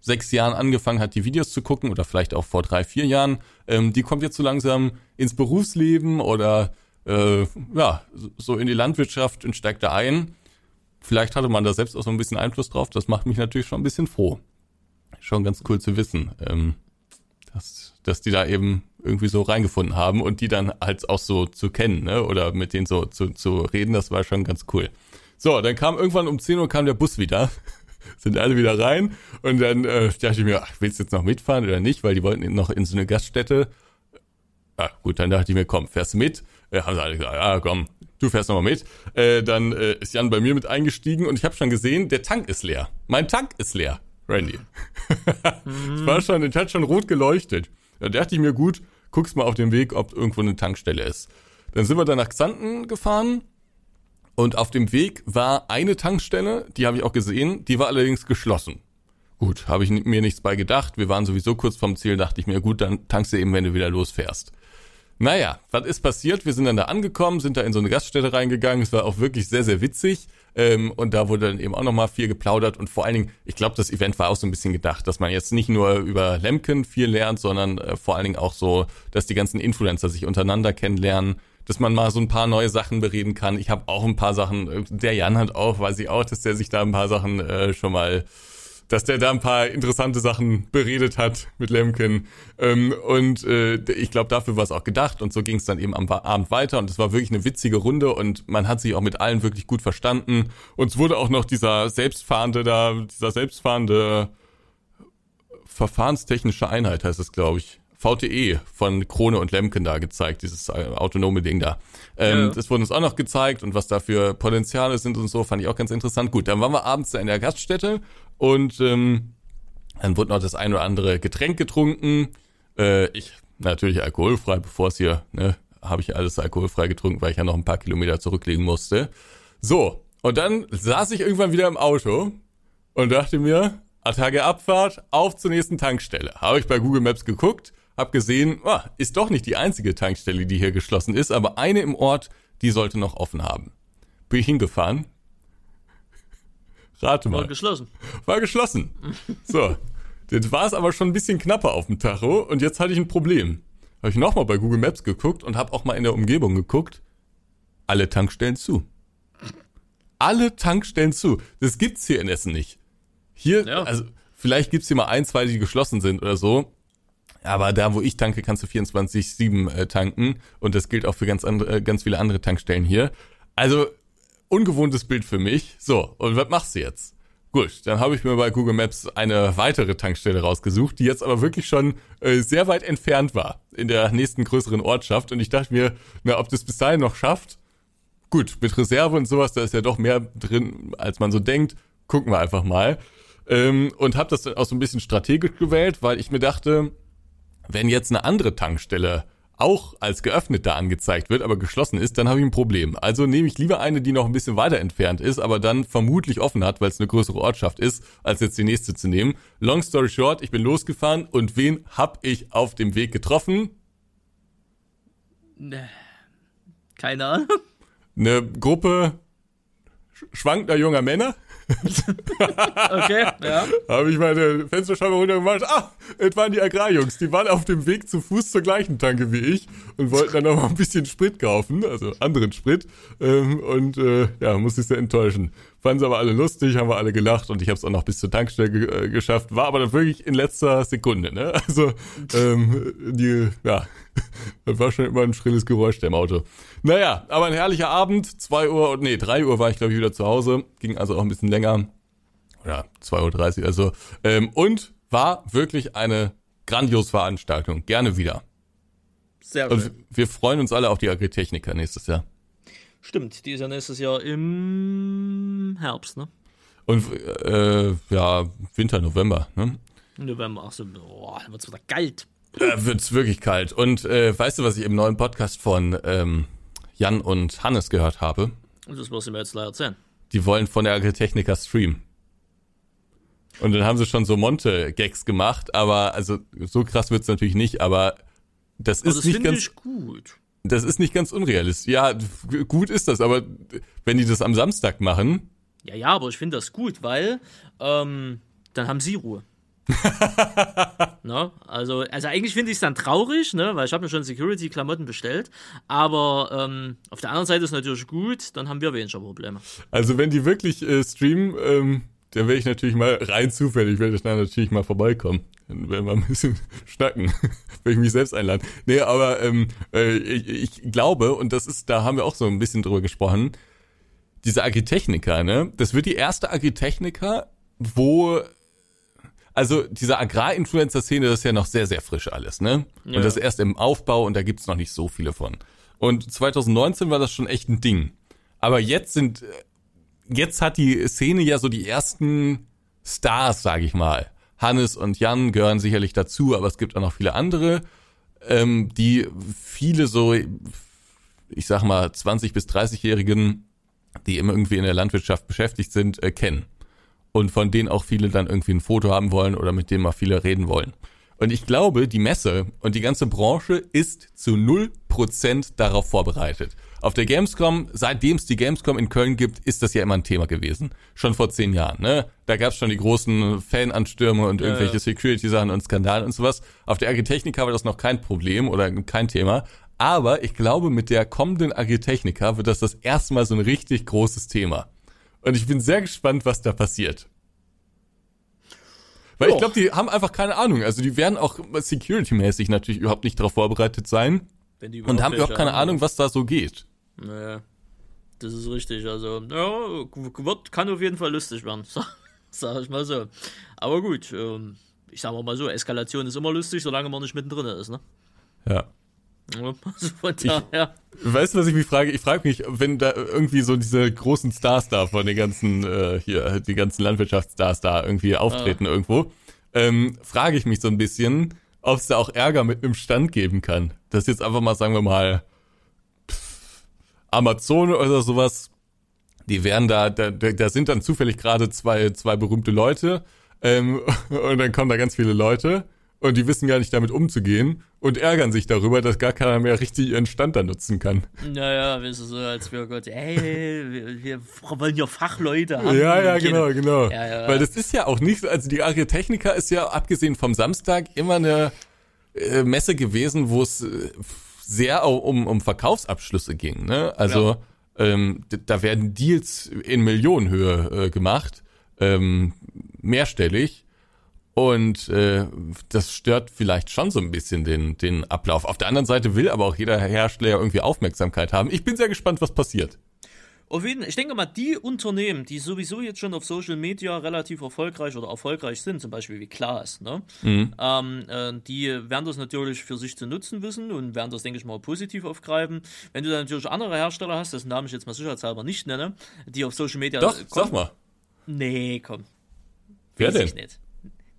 sechs Jahren angefangen hat, die Videos zu gucken oder vielleicht auch vor drei, vier Jahren, ähm, die kommt jetzt so langsam ins Berufsleben oder äh, ja, so in die Landwirtschaft und steigt da ein. Vielleicht hatte man da selbst auch so ein bisschen Einfluss drauf. Das macht mich natürlich schon ein bisschen froh. Schon ganz cool zu wissen, ähm, dass, dass die da eben irgendwie so reingefunden haben und die dann halt auch so zu kennen, ne? Oder mit denen so zu, zu reden, das war schon ganz cool. So, dann kam irgendwann um 10 Uhr kam der Bus wieder sind alle wieder rein und dann äh, dachte ich mir, ach, willst du jetzt noch mitfahren oder nicht, weil die wollten noch in so eine Gaststätte. Ja, gut, dann dachte ich mir, komm, fährst mit? Ja, haben sie alle gesagt, ja, komm, du fährst nochmal mit. Äh, dann äh, ist Jan bei mir mit eingestiegen und ich habe schon gesehen, der Tank ist leer. Mein Tank ist leer, Randy. Es war schon, es hat schon rot geleuchtet. Da dachte ich mir, gut, guckst mal auf dem Weg, ob irgendwo eine Tankstelle ist. Dann sind wir dann nach Xanten gefahren und auf dem Weg war eine Tankstelle, die habe ich auch gesehen, die war allerdings geschlossen. Gut, habe ich mir nichts bei gedacht. Wir waren sowieso kurz vom Ziel, dachte ich mir, gut, dann tankst du eben, wenn du wieder losfährst. Naja, was ist passiert? Wir sind dann da angekommen, sind da in so eine Gaststätte reingegangen. Es war auch wirklich sehr, sehr witzig. Ähm, und da wurde dann eben auch nochmal viel geplaudert. Und vor allen Dingen, ich glaube, das Event war auch so ein bisschen gedacht, dass man jetzt nicht nur über Lemken viel lernt, sondern äh, vor allen Dingen auch so, dass die ganzen Influencer sich untereinander kennenlernen dass man mal so ein paar neue Sachen bereden kann. Ich habe auch ein paar Sachen, äh, der Jan hat auch, weiß ich auch, dass der sich da ein paar Sachen äh, schon mal dass der da ein paar interessante Sachen beredet hat mit Lemken. Ähm, und äh, ich glaube, dafür war es auch gedacht. Und so ging es dann eben am Abend weiter. Und es war wirklich eine witzige Runde und man hat sich auch mit allen wirklich gut verstanden. Und es wurde auch noch dieser selbstfahrende da, dieser selbstfahrende verfahrenstechnische Einheit heißt es, glaube ich. VTE von Krone und Lemken da gezeigt, dieses äh, autonome Ding da. Ähm, ja. Das wurde uns auch noch gezeigt und was da für Potenziale sind und so, fand ich auch ganz interessant. Gut, dann waren wir abends da in der Gaststätte und ähm, dann wurde noch das ein oder andere Getränk getrunken. Äh, ich natürlich alkoholfrei, bevor es hier, ne, habe ich alles alkoholfrei getrunken, weil ich ja noch ein paar Kilometer zurücklegen musste. So, und dann saß ich irgendwann wieder im Auto und dachte mir, Attacke Abfahrt, auf zur nächsten Tankstelle. Habe ich bei Google Maps geguckt, hab gesehen, oh, ist doch nicht die einzige Tankstelle, die hier geschlossen ist, aber eine im Ort, die sollte noch offen haben. Bin ich hingefahren. Rate mal. War geschlossen. War geschlossen. So. Jetzt war es aber schon ein bisschen knapper auf dem Tacho und jetzt hatte ich ein Problem. Habe ich nochmal bei Google Maps geguckt und habe auch mal in der Umgebung geguckt. Alle Tankstellen zu. Alle Tankstellen zu. Das gibt's hier in Essen nicht. Hier, ja. also vielleicht gibt's hier mal ein, zwei, die geschlossen sind oder so. Aber da, wo ich tanke, kannst du 24-7 äh, tanken. Und das gilt auch für ganz, andere, äh, ganz viele andere Tankstellen hier. Also, ungewohntes Bild für mich. So, und was machst du jetzt? Gut, dann habe ich mir bei Google Maps eine weitere Tankstelle rausgesucht, die jetzt aber wirklich schon äh, sehr weit entfernt war, in der nächsten größeren Ortschaft. Und ich dachte mir, na, ob das bis dahin noch schafft? Gut, mit Reserve und sowas, da ist ja doch mehr drin, als man so denkt. Gucken wir einfach mal. Ähm, und habe das dann auch so ein bisschen strategisch gewählt, weil ich mir dachte, wenn jetzt eine andere Tankstelle auch als geöffnet da angezeigt wird, aber geschlossen ist, dann habe ich ein Problem. Also nehme ich lieber eine, die noch ein bisschen weiter entfernt ist, aber dann vermutlich offen hat, weil es eine größere Ortschaft ist, als jetzt die nächste zu nehmen. Long story short, ich bin losgefahren und wen hab ich auf dem Weg getroffen? Keine Ahnung. Eine Gruppe schwankender junger Männer okay, ja. Habe ich meine Fensterscheibe runtergemacht. Ah, es waren die Agrarjungs. Die waren auf dem Weg zu Fuß zur gleichen Tanke wie ich und wollten dann noch mal ein bisschen Sprit kaufen, also anderen Sprit. Ähm, und äh, ja, musste ich sehr enttäuschen. Fanden sie aber alle lustig, haben wir alle gelacht und ich habe es auch noch bis zur Tankstelle ge äh, geschafft. War aber dann wirklich in letzter Sekunde. Ne? Also ähm, die, ja, das war schon immer ein schrilles Geräusch der im Auto. Naja, aber ein herrlicher Abend. Zwei Uhr, nee, drei Uhr war ich glaube ich wieder zu Hause. Ging also auch ein bisschen länger. Oder 2.30 Uhr, also. Ähm, und war wirklich eine grandios Veranstaltung. Gerne wieder. Sehr schön. Und wir freuen uns alle auf die Agritechniker nächstes Jahr. Stimmt, die ist ja nächstes Jahr im Herbst, ne? Und äh, ja, Winter, November, ne? November, ach so, boah, dann wird's wieder kalt. Da wird's wirklich kalt. Und äh, weißt du, was ich im neuen Podcast von ähm, Jan und Hannes gehört habe? Und das muss ich mir jetzt leider erzählen. Die wollen von der Agritechnica streamen. Und dann haben sie schon so Monte-Gags gemacht, aber also so krass wird's natürlich nicht, aber das aber ist das nicht ganz. Ich gut. Das ist nicht ganz unrealistisch. Ja, gut ist das, aber wenn die das am Samstag machen. Ja, ja, aber ich finde das gut, weil ähm, dann haben sie Ruhe. ne? also, also eigentlich finde ich es dann traurig, ne? weil ich habe mir schon Security-Klamotten bestellt. Aber ähm, auf der anderen Seite ist es natürlich gut, dann haben wir weniger Probleme. Also wenn die wirklich äh, streamen, ähm, dann werde ich natürlich mal rein zufällig, werde ich dann natürlich mal vorbeikommen. Dann werden wir ein bisschen schnacken, wenn ich mich selbst einladen. Nee, aber ähm, äh, ich, ich glaube, und das ist, da haben wir auch so ein bisschen drüber gesprochen, diese Agritechniker, ne? Das wird die erste Agritechniker, wo also diese Agrarinfluencer-Szene, das ist ja noch sehr, sehr frisch alles, ne? Ja. Und das ist erst im Aufbau und da gibt's noch nicht so viele von. Und 2019 war das schon echt ein Ding. Aber jetzt sind, äh, jetzt hat die Szene ja so die ersten Stars, sage ich mal. Hannes und Jan gehören sicherlich dazu, aber es gibt auch noch viele andere, ähm, die viele so, ich sag mal, 20 bis 30-Jährigen, die immer irgendwie in der Landwirtschaft beschäftigt sind, äh, kennen. Und von denen auch viele dann irgendwie ein Foto haben wollen oder mit denen mal viele reden wollen. Und ich glaube, die Messe und die ganze Branche ist zu null Prozent darauf vorbereitet. Auf der Gamescom, seitdem es die Gamescom in Köln gibt, ist das ja immer ein Thema gewesen. Schon vor zehn Jahren, ne? Da gab es schon die großen Fananstürme und irgendwelche ja, ja. Security-Sachen und Skandale und sowas. Auf der Agritechnica war das noch kein Problem oder kein Thema. Aber ich glaube, mit der kommenden Agritechnica wird das das erste Mal so ein richtig großes Thema. Und ich bin sehr gespannt, was da passiert. Weil oh. ich glaube, die haben einfach keine Ahnung. Also die werden auch security-mäßig natürlich überhaupt nicht darauf vorbereitet sein. und haben überhaupt keine Ahnung, was da so geht. Naja, das ist richtig. Also, ja, wird, kann auf jeden Fall lustig werden, sag ich mal so. Aber gut, ähm, ich sag mal so, Eskalation ist immer lustig, solange man nicht mittendrin ist, ne? Ja. Also von daher. Ich, weißt du, was ich mich frage? Ich frage mich, wenn da irgendwie so diese großen Stars da von den ganzen, äh, hier, die ganzen Landwirtschaftsstars da irgendwie auftreten ah. irgendwo, ähm, frage ich mich so ein bisschen, ob es da auch Ärger mit einem Stand geben kann. Das jetzt einfach mal, sagen wir mal, Amazon oder sowas, die werden da, da, da sind dann zufällig gerade zwei, zwei berühmte Leute ähm, und dann kommen da ganz viele Leute und die wissen gar nicht damit umzugehen und ärgern sich darüber, dass gar keiner mehr richtig ihren Stand da nutzen kann. Naja, weißt du, so als wir Gott, ey, wir, wir wollen ja Fachleute haben. Ja, ja, genau, genau. Ja, ja. Weil das ist ja auch nicht, also die Agritechnica ist ja abgesehen vom Samstag immer eine äh, Messe gewesen, wo es äh, sehr um, um Verkaufsabschlüsse ging. Ne? Also ja. ähm, da werden Deals in Millionenhöhe äh, gemacht, ähm, mehrstellig. Und äh, das stört vielleicht schon so ein bisschen den, den Ablauf. Auf der anderen Seite will aber auch jeder Hersteller irgendwie Aufmerksamkeit haben. Ich bin sehr gespannt, was passiert. Auf jeden, ich denke mal, die Unternehmen, die sowieso jetzt schon auf Social Media relativ erfolgreich oder erfolgreich sind, zum Beispiel wie Klaas, ne? Mhm. Ähm, äh, die werden das natürlich für sich zu nutzen wissen und werden das, denke ich mal, positiv aufgreifen. Wenn du dann natürlich andere Hersteller hast, dessen Namen ich jetzt mal sicherheitshalber nicht nenne, die auf Social Media. Doch, kommen, sag mal. Nee, komm. Wer denn? Nicht.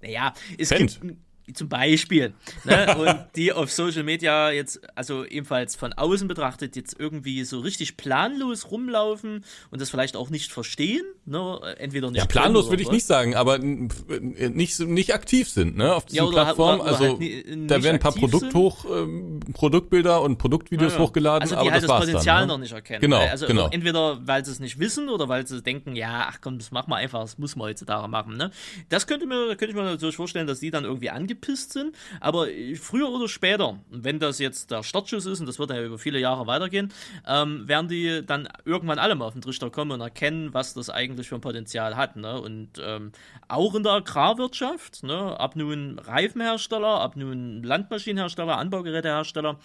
Naja, es Fendt. gibt zum Beispiel, ne? und die auf Social Media jetzt, also ebenfalls von außen betrachtet, jetzt irgendwie so richtig planlos rumlaufen und das vielleicht auch nicht verstehen, ne? entweder nicht. Ja, planlos würde ich nicht sagen, aber nicht, nicht aktiv sind, ne, auf diesen ja, Plattformen. Halt, also, halt da werden ein paar Produkt hoch, ähm, Produktbilder und Produktvideos ja, ja. hochgeladen, also die aber halt das, das Potenzial dann, ne? noch nicht erkennen. Genau, also genau. entweder weil sie es nicht wissen oder weil sie denken, ja, ach komm, das machen wir einfach, das muss man heutzutage machen, ne. Das könnte mir, könnte ich mir natürlich vorstellen, dass die dann irgendwie angeht angepisst sind. Aber früher oder später, wenn das jetzt der Startschuss ist, und das wird ja über viele Jahre weitergehen, ähm, werden die dann irgendwann alle mal auf den Trichter kommen und erkennen, was das eigentlich für ein Potenzial hat. Ne? Und ähm, auch in der Agrarwirtschaft, ne? ab nun Reifenhersteller, ab nun Landmaschinenhersteller, Anbaugerätehersteller,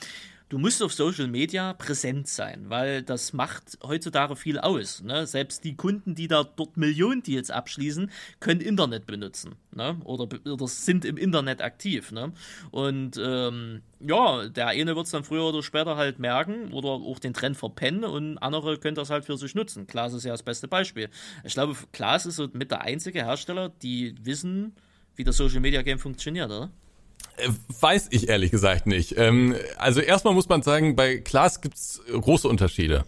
du musst auf Social Media präsent sein, weil das macht heutzutage viel aus. Ne? Selbst die Kunden, die da dort Millionen Deals abschließen, können Internet benutzen ne? oder, oder sind im Internet aktiv. Ne? Und ähm, ja, der eine wird es dann früher oder später halt merken oder auch den Trend verpennen und andere können das halt für sich nutzen. Klaas ist ja das beste Beispiel. Ich glaube, Klaas ist so mit der einzige Hersteller, die wissen, wie das Social Media Game funktioniert, oder? Äh, weiß ich ehrlich gesagt nicht. Ähm, also erstmal muss man sagen, bei Klaas gibt's große Unterschiede.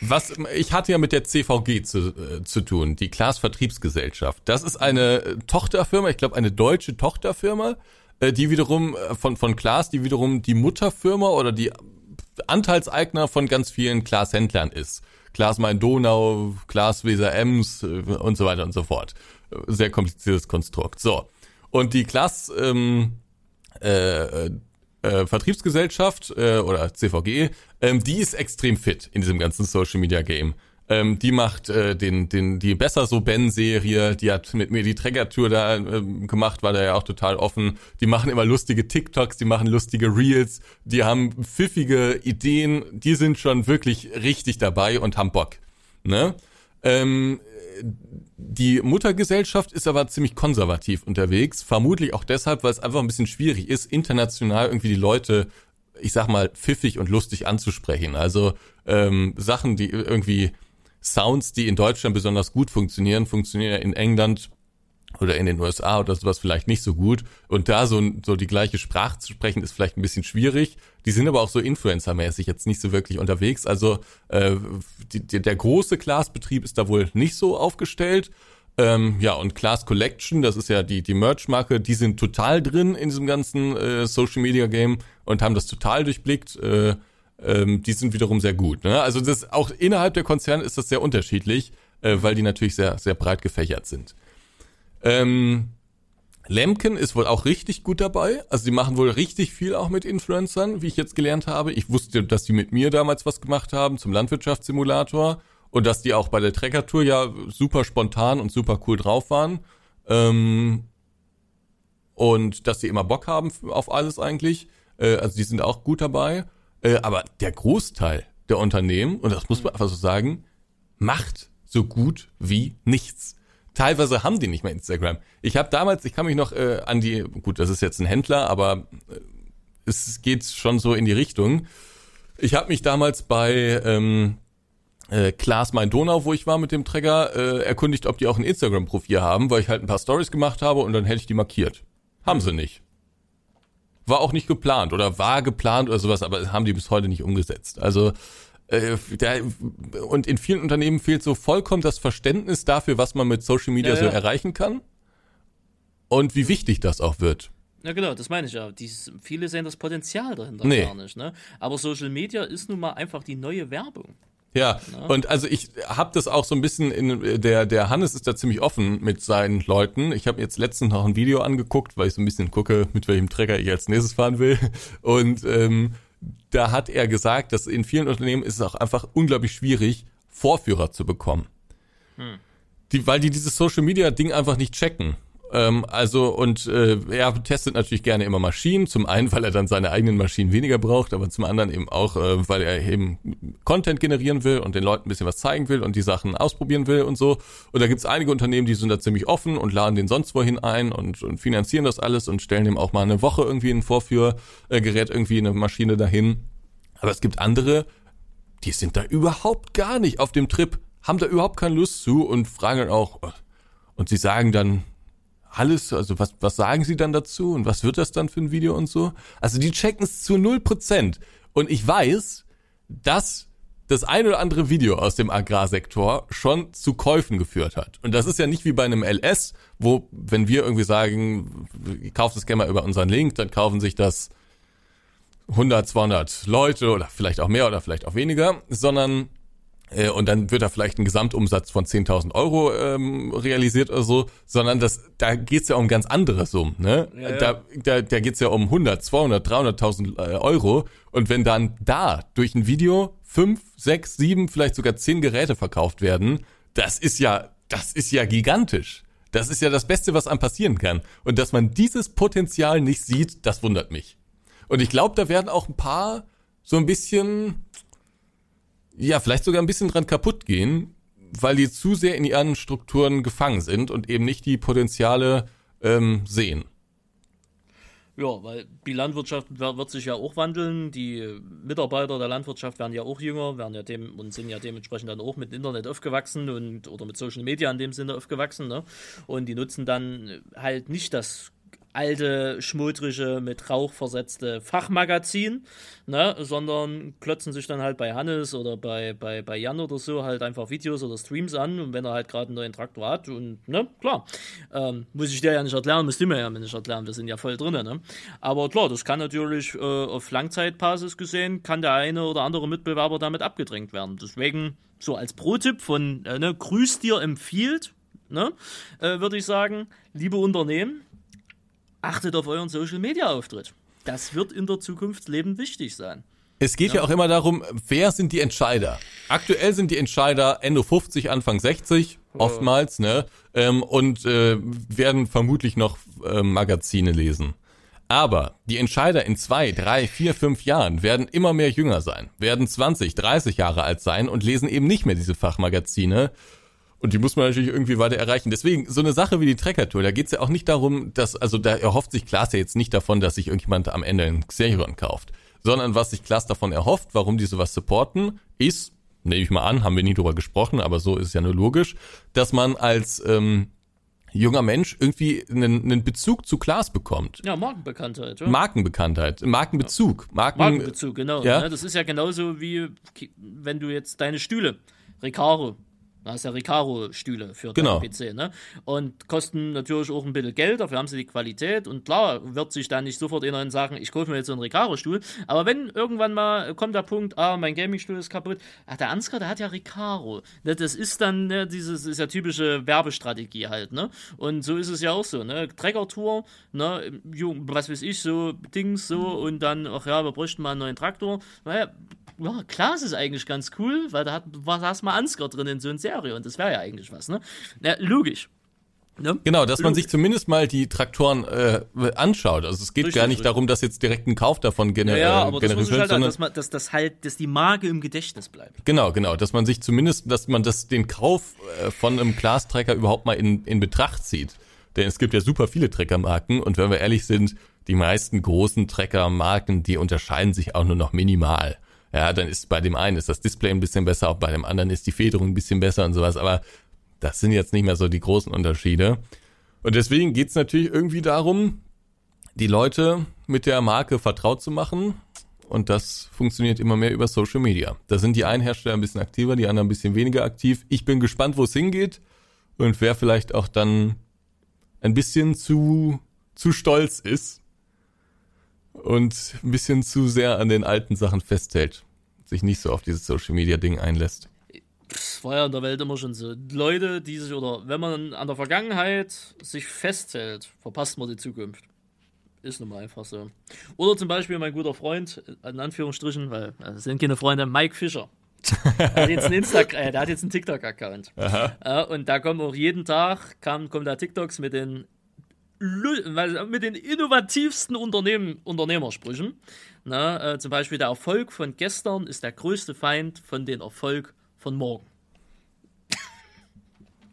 Was ich hatte ja mit der CVG zu, äh, zu tun, die Klaas Vertriebsgesellschaft. Das ist eine Tochterfirma, ich glaube eine deutsche Tochterfirma, äh, die wiederum äh, von von Klaas, die wiederum die Mutterfirma oder die Anteilseigner von ganz vielen Klaas Händlern ist. Klaas Main Donau, Klaas Weser Ems äh, und so weiter und so fort. Sehr kompliziertes Konstrukt. So. Und die Klaas ähm, äh, äh, Vertriebsgesellschaft äh, oder CVG, ähm, die ist extrem fit in diesem ganzen Social Media Game. Ähm, die macht äh, den, den, die besser so Ben-Serie, die hat mit mir die Trägertour da äh, gemacht, war da ja auch total offen. Die machen immer lustige TikToks, die machen lustige Reels, die haben pfiffige Ideen, die sind schon wirklich richtig dabei und haben Bock. Ne? Ähm, die Muttergesellschaft ist aber ziemlich konservativ unterwegs, vermutlich auch deshalb, weil es einfach ein bisschen schwierig ist, international irgendwie die Leute ich sag mal, pfiffig und lustig anzusprechen. Also ähm, Sachen, die irgendwie Sounds, die in Deutschland besonders gut funktionieren, funktionieren in England oder in den USA oder sowas vielleicht nicht so gut. Und da so, so die gleiche Sprache zu sprechen, ist vielleicht ein bisschen schwierig. Die sind aber auch so Influencer-mäßig jetzt nicht so wirklich unterwegs. Also äh, die, die, der große Class-Betrieb ist da wohl nicht so aufgestellt. Ähm, ja, und Class Collection, das ist ja die, die Merch-Marke, die sind total drin in diesem ganzen äh, Social-Media-Game und haben das total durchblickt. Äh, ähm, die sind wiederum sehr gut. Ne? Also das auch innerhalb der Konzerne ist das sehr unterschiedlich, äh, weil die natürlich sehr, sehr breit gefächert sind. Ähm, Lemken ist wohl auch richtig gut dabei. Also die machen wohl richtig viel auch mit Influencern, wie ich jetzt gelernt habe. Ich wusste, dass die mit mir damals was gemacht haben zum Landwirtschaftssimulator und dass die auch bei der Trekker-Tour ja super spontan und super cool drauf waren. Ähm, und dass sie immer Bock haben auf alles eigentlich. Äh, also die sind auch gut dabei. Äh, aber der Großteil der Unternehmen, und das muss man einfach so sagen, macht so gut wie nichts teilweise haben die nicht mehr Instagram. Ich habe damals, ich kann mich noch äh, an die, gut, das ist jetzt ein Händler, aber äh, es geht schon so in die Richtung. Ich habe mich damals bei ähm, äh, Klaas Main Donau, wo ich war mit dem Träger, äh, erkundigt, ob die auch ein Instagram-Profil haben, weil ich halt ein paar Stories gemacht habe und dann hätte ich die markiert. Haben sie nicht. War auch nicht geplant oder war geplant oder sowas, aber haben die bis heute nicht umgesetzt. Also äh, da, und in vielen Unternehmen fehlt so vollkommen das Verständnis dafür, was man mit Social Media ja, so erreichen kann und wie wichtig das auch wird. Ja, genau, das meine ich ja. Die, viele sehen das Potenzial dahinter nee. gar nicht. Ne? Aber Social Media ist nun mal einfach die neue Werbung. Ja, ja. und also ich habe das auch so ein bisschen in der der Hannes ist da ziemlich offen mit seinen Leuten. Ich habe jetzt letztens noch ein Video angeguckt, weil ich so ein bisschen gucke, mit welchem Träger ich als nächstes fahren will. Und ähm, da hat er gesagt, dass in vielen Unternehmen ist es auch einfach unglaublich schwierig, Vorführer zu bekommen. Hm. Die, weil die dieses Social Media Ding einfach nicht checken. Ähm, also, und äh, er testet natürlich gerne immer Maschinen. Zum einen, weil er dann seine eigenen Maschinen weniger braucht, aber zum anderen eben auch, äh, weil er eben Content generieren will und den Leuten ein bisschen was zeigen will und die Sachen ausprobieren will und so. Und da gibt es einige Unternehmen, die sind da ziemlich offen und laden den sonst wohin ein und, und finanzieren das alles und stellen ihm auch mal eine Woche irgendwie ein Vorführgerät, irgendwie eine Maschine dahin. Aber es gibt andere, die sind da überhaupt gar nicht auf dem Trip, haben da überhaupt keine Lust zu und fragen dann auch, und sie sagen dann, alles, also was, was sagen sie dann dazu und was wird das dann für ein Video und so? Also die checken es zu null Prozent. Und ich weiß, dass das ein oder andere Video aus dem Agrarsektor schon zu Käufen geführt hat. Und das ist ja nicht wie bei einem LS, wo, wenn wir irgendwie sagen, kauft das gerne mal über unseren Link, dann kaufen sich das 100, 200 Leute oder vielleicht auch mehr oder vielleicht auch weniger, sondern und dann wird da vielleicht ein Gesamtumsatz von 10.000 Euro ähm, realisiert oder so, sondern das, da geht's ja um ganz andere Summen. Ne? Ja, ja. Da, da, da geht's ja um 100, 200, 300.000 äh, Euro und wenn dann da durch ein Video fünf, sechs, sieben, vielleicht sogar zehn Geräte verkauft werden, das ist ja, das ist ja gigantisch. Das ist ja das Beste, was einem passieren kann. Und dass man dieses Potenzial nicht sieht, das wundert mich. Und ich glaube, da werden auch ein paar so ein bisschen ja, vielleicht sogar ein bisschen dran kaputt gehen, weil die zu sehr in ihren Strukturen gefangen sind und eben nicht die Potenziale ähm, sehen. Ja, weil die Landwirtschaft wird sich ja auch wandeln. Die Mitarbeiter der Landwirtschaft werden ja auch jünger, werden ja dem und sind ja dementsprechend dann auch mit Internet aufgewachsen und oder mit Social Media in dem Sinne aufgewachsen. Ne? Und die nutzen dann halt nicht das alte, schmuddrige, mit Rauch versetzte Fachmagazin, ne, sondern klotzen sich dann halt bei Hannes oder bei, bei, bei Jan oder so halt einfach Videos oder Streams an. Und wenn er halt gerade einen neuen Traktor hat und, ne, klar, ähm, muss ich dir ja nicht erklären, müsst ihr mir ja nicht erklären, wir sind ja voll drin, ne, aber klar, das kann natürlich äh, auf Langzeitbasis gesehen, kann der eine oder andere Mitbewerber damit abgedrängt werden, deswegen so als Pro-Tipp von, äh, ne, grüß dir empfiehlt, ne, äh, würde ich sagen, liebe Unternehmen, achtet auf euren Social Media Auftritt. Das wird in der Zukunft lebend wichtig sein. Es geht ja. ja. auch immer darum, wer sind die Entscheider? Aktuell sind die Entscheider Ende 50, Anfang 60, oftmals, ne? Ähm, und äh, werden vermutlich noch äh, Magazine lesen. Aber die Entscheider in zwei, drei, vier, fünf Jahren werden immer mehr jünger sein, werden 20, 30 Jahre alt sein und lesen eben nicht mehr diese Fachmagazine und die muss man natürlich irgendwie weiter erreichen. Deswegen, so eine Sache wie die Trekker-Tour, da geht's ja auch nicht darum, dass, also da erhofft sich Klaas ja jetzt nicht davon, dass sich irgendjemand am Ende ein Xerion kauft. sondern was sich Klaas davon erhofft, warum die sowas supporten, ist, nehme ich mal an, haben wir nie drüber gesprochen, aber so ist es ja nur logisch, dass man als ähm, junger Mensch irgendwie einen, einen Bezug zu Klaas bekommt. Ja, Markenbekanntheit. Ja. Markenbekanntheit, Markenbezug. Marken, Markenbezug, genau. Ja. Ne? Das ist ja genauso wie, wenn du jetzt deine Stühle, Recaro, da hast ja Recaro-Stühle für Genau. deinen PC, ne? Und kosten natürlich auch ein bisschen Geld, dafür haben sie die Qualität. Und klar, wird sich da nicht sofort einer sagen, ich kaufe mir jetzt so einen Recaro-Stuhl. Aber wenn irgendwann mal kommt der Punkt, ah, mein Gaming-Stuhl ist kaputt, ach, der Ansgar, der hat ja Recaro. Das ist dann ne, dieses, ist ja typische Werbestrategie halt, ne? Und so ist es ja auch so, ne? Trecker-Tour, ne? Was weiß ich, so Dings, so, und dann, ach ja, wir bräuchten mal einen neuen Traktor. Naja, ja, klar, es ist eigentlich ganz cool, weil da hat, war saß mal Ansgar drin in so einer Serie und das wäre ja eigentlich was, ne? Ja, logisch. Ne? Genau, dass man sich zumindest mal die Traktoren äh, anschaut. Also es geht Richtig, gar nicht richtig. darum, dass jetzt direkt ein Kauf davon gener Ja, äh, aber das muss generiert wird, halt, sondern dass, man, dass das halt, dass die Marke im Gedächtnis bleibt. genau, genau, dass man sich zumindest, dass man das den Kauf äh, von einem Glastrecker überhaupt mal in, in Betracht zieht. Denn es gibt ja super viele Treckermarken und wenn wir ehrlich sind, die meisten großen Treckermarken, die unterscheiden sich auch nur noch minimal. Ja, dann ist bei dem einen ist das Display ein bisschen besser, auch bei dem anderen ist die Federung ein bisschen besser und sowas, aber das sind jetzt nicht mehr so die großen Unterschiede. Und deswegen geht's natürlich irgendwie darum, die Leute mit der Marke vertraut zu machen. Und das funktioniert immer mehr über Social Media. Da sind die einen Hersteller ein bisschen aktiver, die anderen ein bisschen weniger aktiv. Ich bin gespannt, wo es hingeht und wer vielleicht auch dann ein bisschen zu, zu stolz ist und ein bisschen zu sehr an den alten Sachen festhält. Sich nicht so auf dieses Social Media Ding einlässt. Das war ja in der Welt immer schon so. Leute, die sich, oder wenn man an der Vergangenheit sich festhält, verpasst man die Zukunft. Ist nun mal einfach so. Oder zum Beispiel mein guter Freund, in Anführungsstrichen, weil das sind keine Freunde, Mike Fischer. der hat jetzt einen, Insta äh, der hat jetzt einen TikTok-Account. Äh, und da kommen auch jeden Tag kam, kommen da TikToks mit den mit den innovativsten Unternehmen, Unternehmersprüchen. Na, äh, zum Beispiel der Erfolg von gestern ist der größte Feind von dem Erfolg von morgen.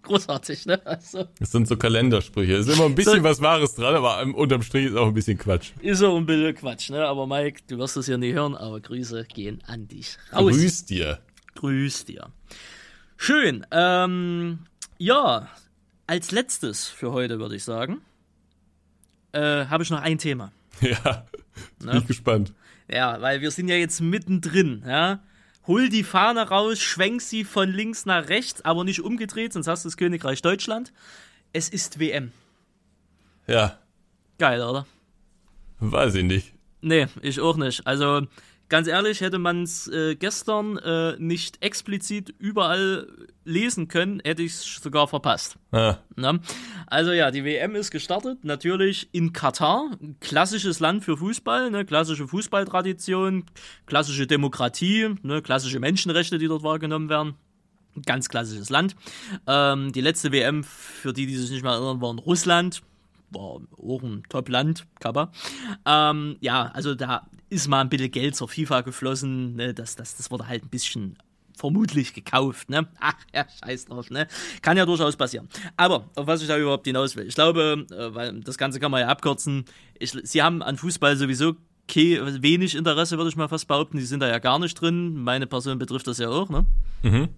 Großartig, ne? Also, Das sind so Kalendersprüche. Es ist immer ein bisschen So- was Wahres dran, aber unterm Strich ist auch ein bisschen Quatsch. ist auch ein bisschen Quatsch, ne? Aber Mike, du wirst es ja nie hören, aber Grüße gehen an dich raus. Grüß dir. Grüß dir. Schön. Ähm, ja, als letztes für heute würde ich sagen, äh, habe ich noch ein Thema. Ja, bin ich gespannt. Ja, weil wir sind ja jetzt mittendrin, ja. Hol die Fahne raus, schwenk sie von links nach rechts, aber nicht umgedreht, sonst hast du das Königreich Deutschland. Es ist WM. Ja, Geil, oder? weiß ich nicht. Nee, ich auch nicht. Also, ganz ehrlich, hätte man es äh, gestern äh, nicht explizit überall lesen können, hätte ich es sogar verpasst. Ah? Also ja, die WM ist gestartet, natürlich in Katar, klassisches Land für Fußball, ne? klassische Fußballtradition, klassische Demokratie, ne? klassische Menschenrechte, die dort wahrgenommen werden. Ganz klassisches Land. Ähm, die letzte WM, für die, die sich nicht mehr erinnern, war in Russland. War auch ein Top-Land, Kappa. Ähm, ja, also da ist mal ein bisschen Geld zur FIFA geflossen. Ne? Das, das, das wurde halt ein bisschen vermutlich gekauft, ne? Ach, ja, scheiß drauf, ne? Kann ja durchaus passieren. Aber, auf was ich da überhaupt hinaus will, ich glaube, äh, weil das Ganze kann man ja abkürzen, ich, sie haben an Fußball sowieso wenig Interesse, würde ich mal fast behaupten, die sind da ja gar nicht drin, meine Person betrifft das ja auch, ne? Mhm.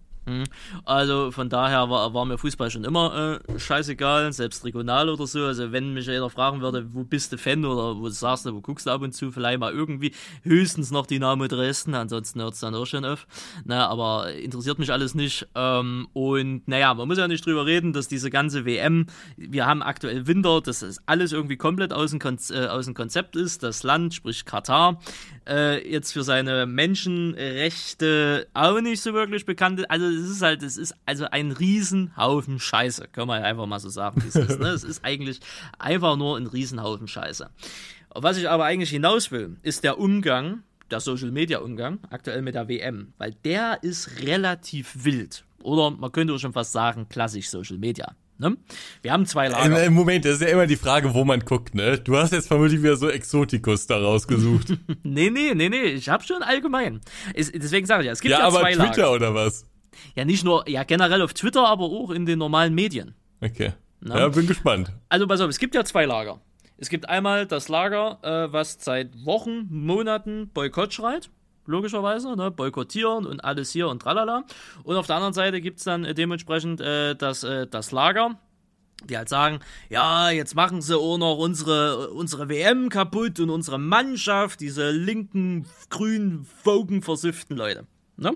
Also von daher war, war mir Fußball schon immer äh, scheißegal, selbst regional oder so. Also wenn mich jeder fragen würde, wo bist du Fan oder wo sagst du, wo guckst du ab und zu, vielleicht mal irgendwie, höchstens noch Dynamo Dresden, ansonsten hört es dann auch schon auf. Na, aber interessiert mich alles nicht. Ähm, und naja, man muss ja nicht drüber reden, dass diese ganze WM, wir haben aktuell Winter, dass das alles irgendwie komplett aus dem, Kon äh, aus dem Konzept ist. Das Land, sprich Katar, äh, jetzt für seine Menschenrechte auch nicht so wirklich bekannt ist. Also es ist halt, es ist also ein Riesenhaufen Scheiße, kann man ja einfach mal so sagen, wie es ist. Ne? Es ist eigentlich einfach nur ein Riesenhaufen Scheiße. Was ich aber eigentlich hinaus will, ist der Umgang, der Social Media Umgang, aktuell mit der WM, weil der ist relativ wild. Oder man könnte auch schon fast sagen, klassisch Social Media. Ne? Wir haben zwei Lager. Im, Moment, das ist ja immer die Frage, wo man guckt, ne? Du hast jetzt vermutlich wieder so Exotikus da rausgesucht. Nee, nee, nee, nee, ich hab schon allgemein. Es, deswegen sage ich ja, es gibt ja, ja, aber zwei Twitter Lager. oder was? Ja, nicht nur, ja, generell auf Twitter, aber auch in den normalen Medien. Okay. Na? Ja, bin gespannt. Also pass auf, es gibt ja zwei Lager. Es gibt einmal das Lager, äh, was seit Wochen, Monaten Boykott schreit logischerweise, ne, boykottieren und alles hier und tralala. Und auf der anderen Seite gibt es dann äh, dementsprechend äh, das, äh, das Lager, die halt sagen, ja, jetzt machen sie auch noch unsere, unsere WM kaputt und unsere Mannschaft, diese linken, grünen, Vogen versifften Leute. Ne?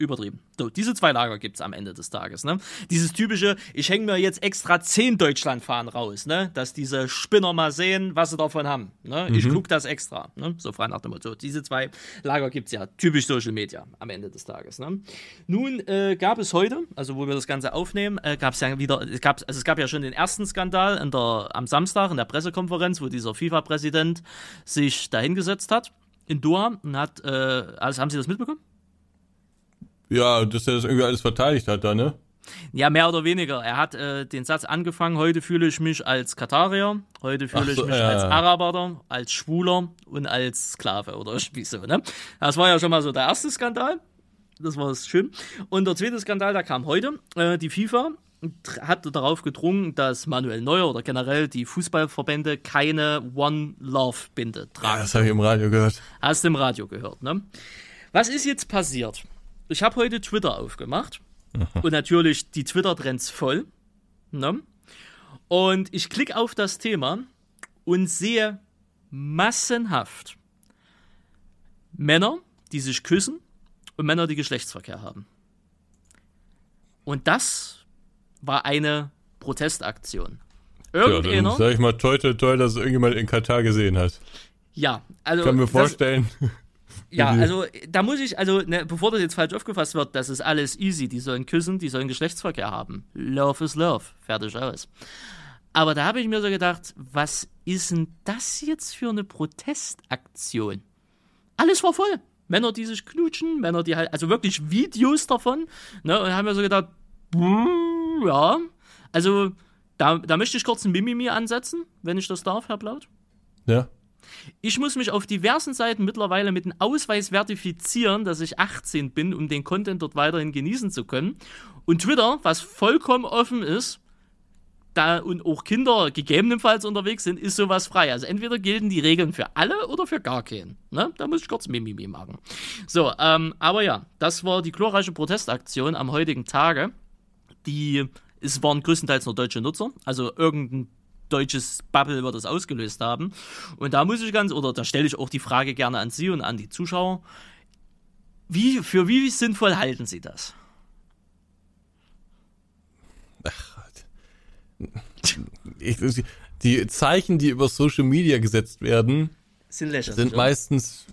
Übertrieben. So, diese zwei Lager gibt es am Ende des Tages. Ne? Dieses typische, ich hänge mir jetzt extra zehn Deutschlandfahren raus, ne? dass diese Spinner mal sehen, was sie davon haben. Ne? Mhm. Ich gucke das extra. Ne? So frei nach dem Motto. Diese zwei Lager gibt es ja. Typisch Social Media am Ende des Tages. Ne? Nun äh, gab es heute, also wo wir das Ganze aufnehmen, äh, gab es ja wieder, es gab, also es gab ja schon den ersten Skandal in der, am Samstag in der Pressekonferenz, wo dieser FIFA-Präsident sich dahingesetzt hat in Doha und hat, äh, also haben Sie das mitbekommen? Ja, dass er das irgendwie alles verteidigt hat da, ne? Ja, mehr oder weniger. Er hat äh, den Satz angefangen, heute fühle ich mich als Katarier, heute fühle so, ich mich ja. als Araber, als Schwuler und als Sklave oder wie so, ne? Das war ja schon mal so der erste Skandal. Das war schön. Und der zweite Skandal, der kam heute. Äh, die FIFA hat darauf gedrungen, dass Manuel Neuer oder generell die Fußballverbände keine One Love Binde tragen. Ja, das habe ich im Radio gehört. Hast du im Radio gehört, ne? Was ist jetzt passiert? Ich habe heute Twitter aufgemacht Aha. und natürlich die Twitter-Trends voll. Ne? Und ich klicke auf das Thema und sehe massenhaft Männer, die sich küssen und Männer, die Geschlechtsverkehr haben. Und das war eine Protestaktion. Irgendeiner. Ja, dann sag ich mal toll, toll, toll, dass es irgendjemand in Katar gesehen hat. Ja, also. Ich kann mir vorstellen. Das, ja, also da muss ich, also ne, bevor das jetzt falsch aufgefasst wird, das ist alles easy. Die sollen küssen, die sollen Geschlechtsverkehr haben. Love is love. Fertig aus. Aber da habe ich mir so gedacht, was ist denn das jetzt für eine Protestaktion? Alles war voll. Männer, die sich knutschen, Männer, die halt, also wirklich Videos davon, ne, und haben mir so gedacht, ja, also da, da möchte ich kurz ein Mimimi ansetzen, wenn ich das darf, Herr Blaut. Ja. Ich muss mich auf diversen Seiten mittlerweile mit einem Ausweis verifizieren, dass ich 18 bin, um den Content dort weiterhin genießen zu können. Und Twitter, was vollkommen offen ist, da und auch Kinder gegebenenfalls unterwegs sind, ist sowas frei. Also entweder gelten die Regeln für alle oder für gar keinen. Ne? Da muss ich kurz Mimimi machen. So, ähm, aber ja, das war die glorreiche Protestaktion am heutigen Tage. Die, es waren größtenteils nur deutsche Nutzer, also irgendein deutsches Bubble wird das ausgelöst haben. Und da muss ich ganz, oder da stelle ich auch die Frage gerne an Sie und an die Zuschauer. Wie, für wie sinnvoll halten Sie das? Ach, ich, die Zeichen, die über Social Media gesetzt werden, sind, sind meistens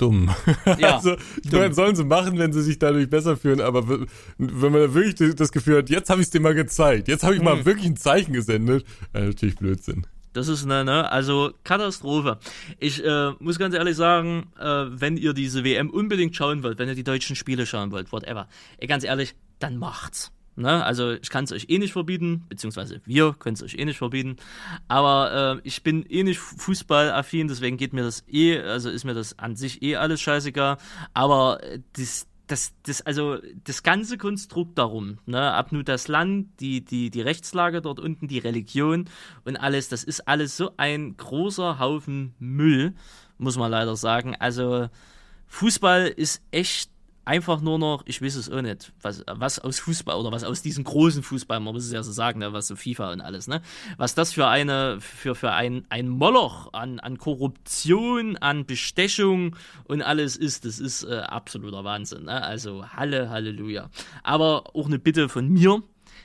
dumm. Ja, also, ich dumm. meine, sollen sie machen, wenn sie sich dadurch besser fühlen, aber wenn man da wirklich das Gefühl hat, jetzt habe ich es dir mal gezeigt, jetzt habe ich mal hm. wirklich ein Zeichen gesendet, äh, natürlich Blödsinn. Das ist eine, ne, also Katastrophe. Ich äh, muss ganz ehrlich sagen, äh, wenn ihr diese WM unbedingt schauen wollt, wenn ihr die deutschen Spiele schauen wollt, whatever, ey, ganz ehrlich, dann macht's. Ne? Also ich kann es euch eh nicht verbieten, beziehungsweise wir können es euch eh nicht verbieten. Aber äh, ich bin eh nicht fußballaffin, deswegen geht mir das eh, also ist mir das an sich eh alles scheißegal. Aber äh, das, das, das, also das ganze Konstrukt darum, ne, ab nur das Land, die, die, die Rechtslage dort unten, die Religion und alles, das ist alles so ein großer Haufen Müll, muss man leider sagen. Also Fußball ist echt einfach nur noch, ich weiß es auch nicht, was, was aus Fußball oder was aus diesem großen Fußball, man muss es ja so sagen, ne, was so FIFA und alles, ne, was das für eine, für, für ein, ein Moloch an, an Korruption, an Bestechung und alles ist, das ist äh, absoluter Wahnsinn, ne, also Halle, Halleluja. Aber auch eine Bitte von mir,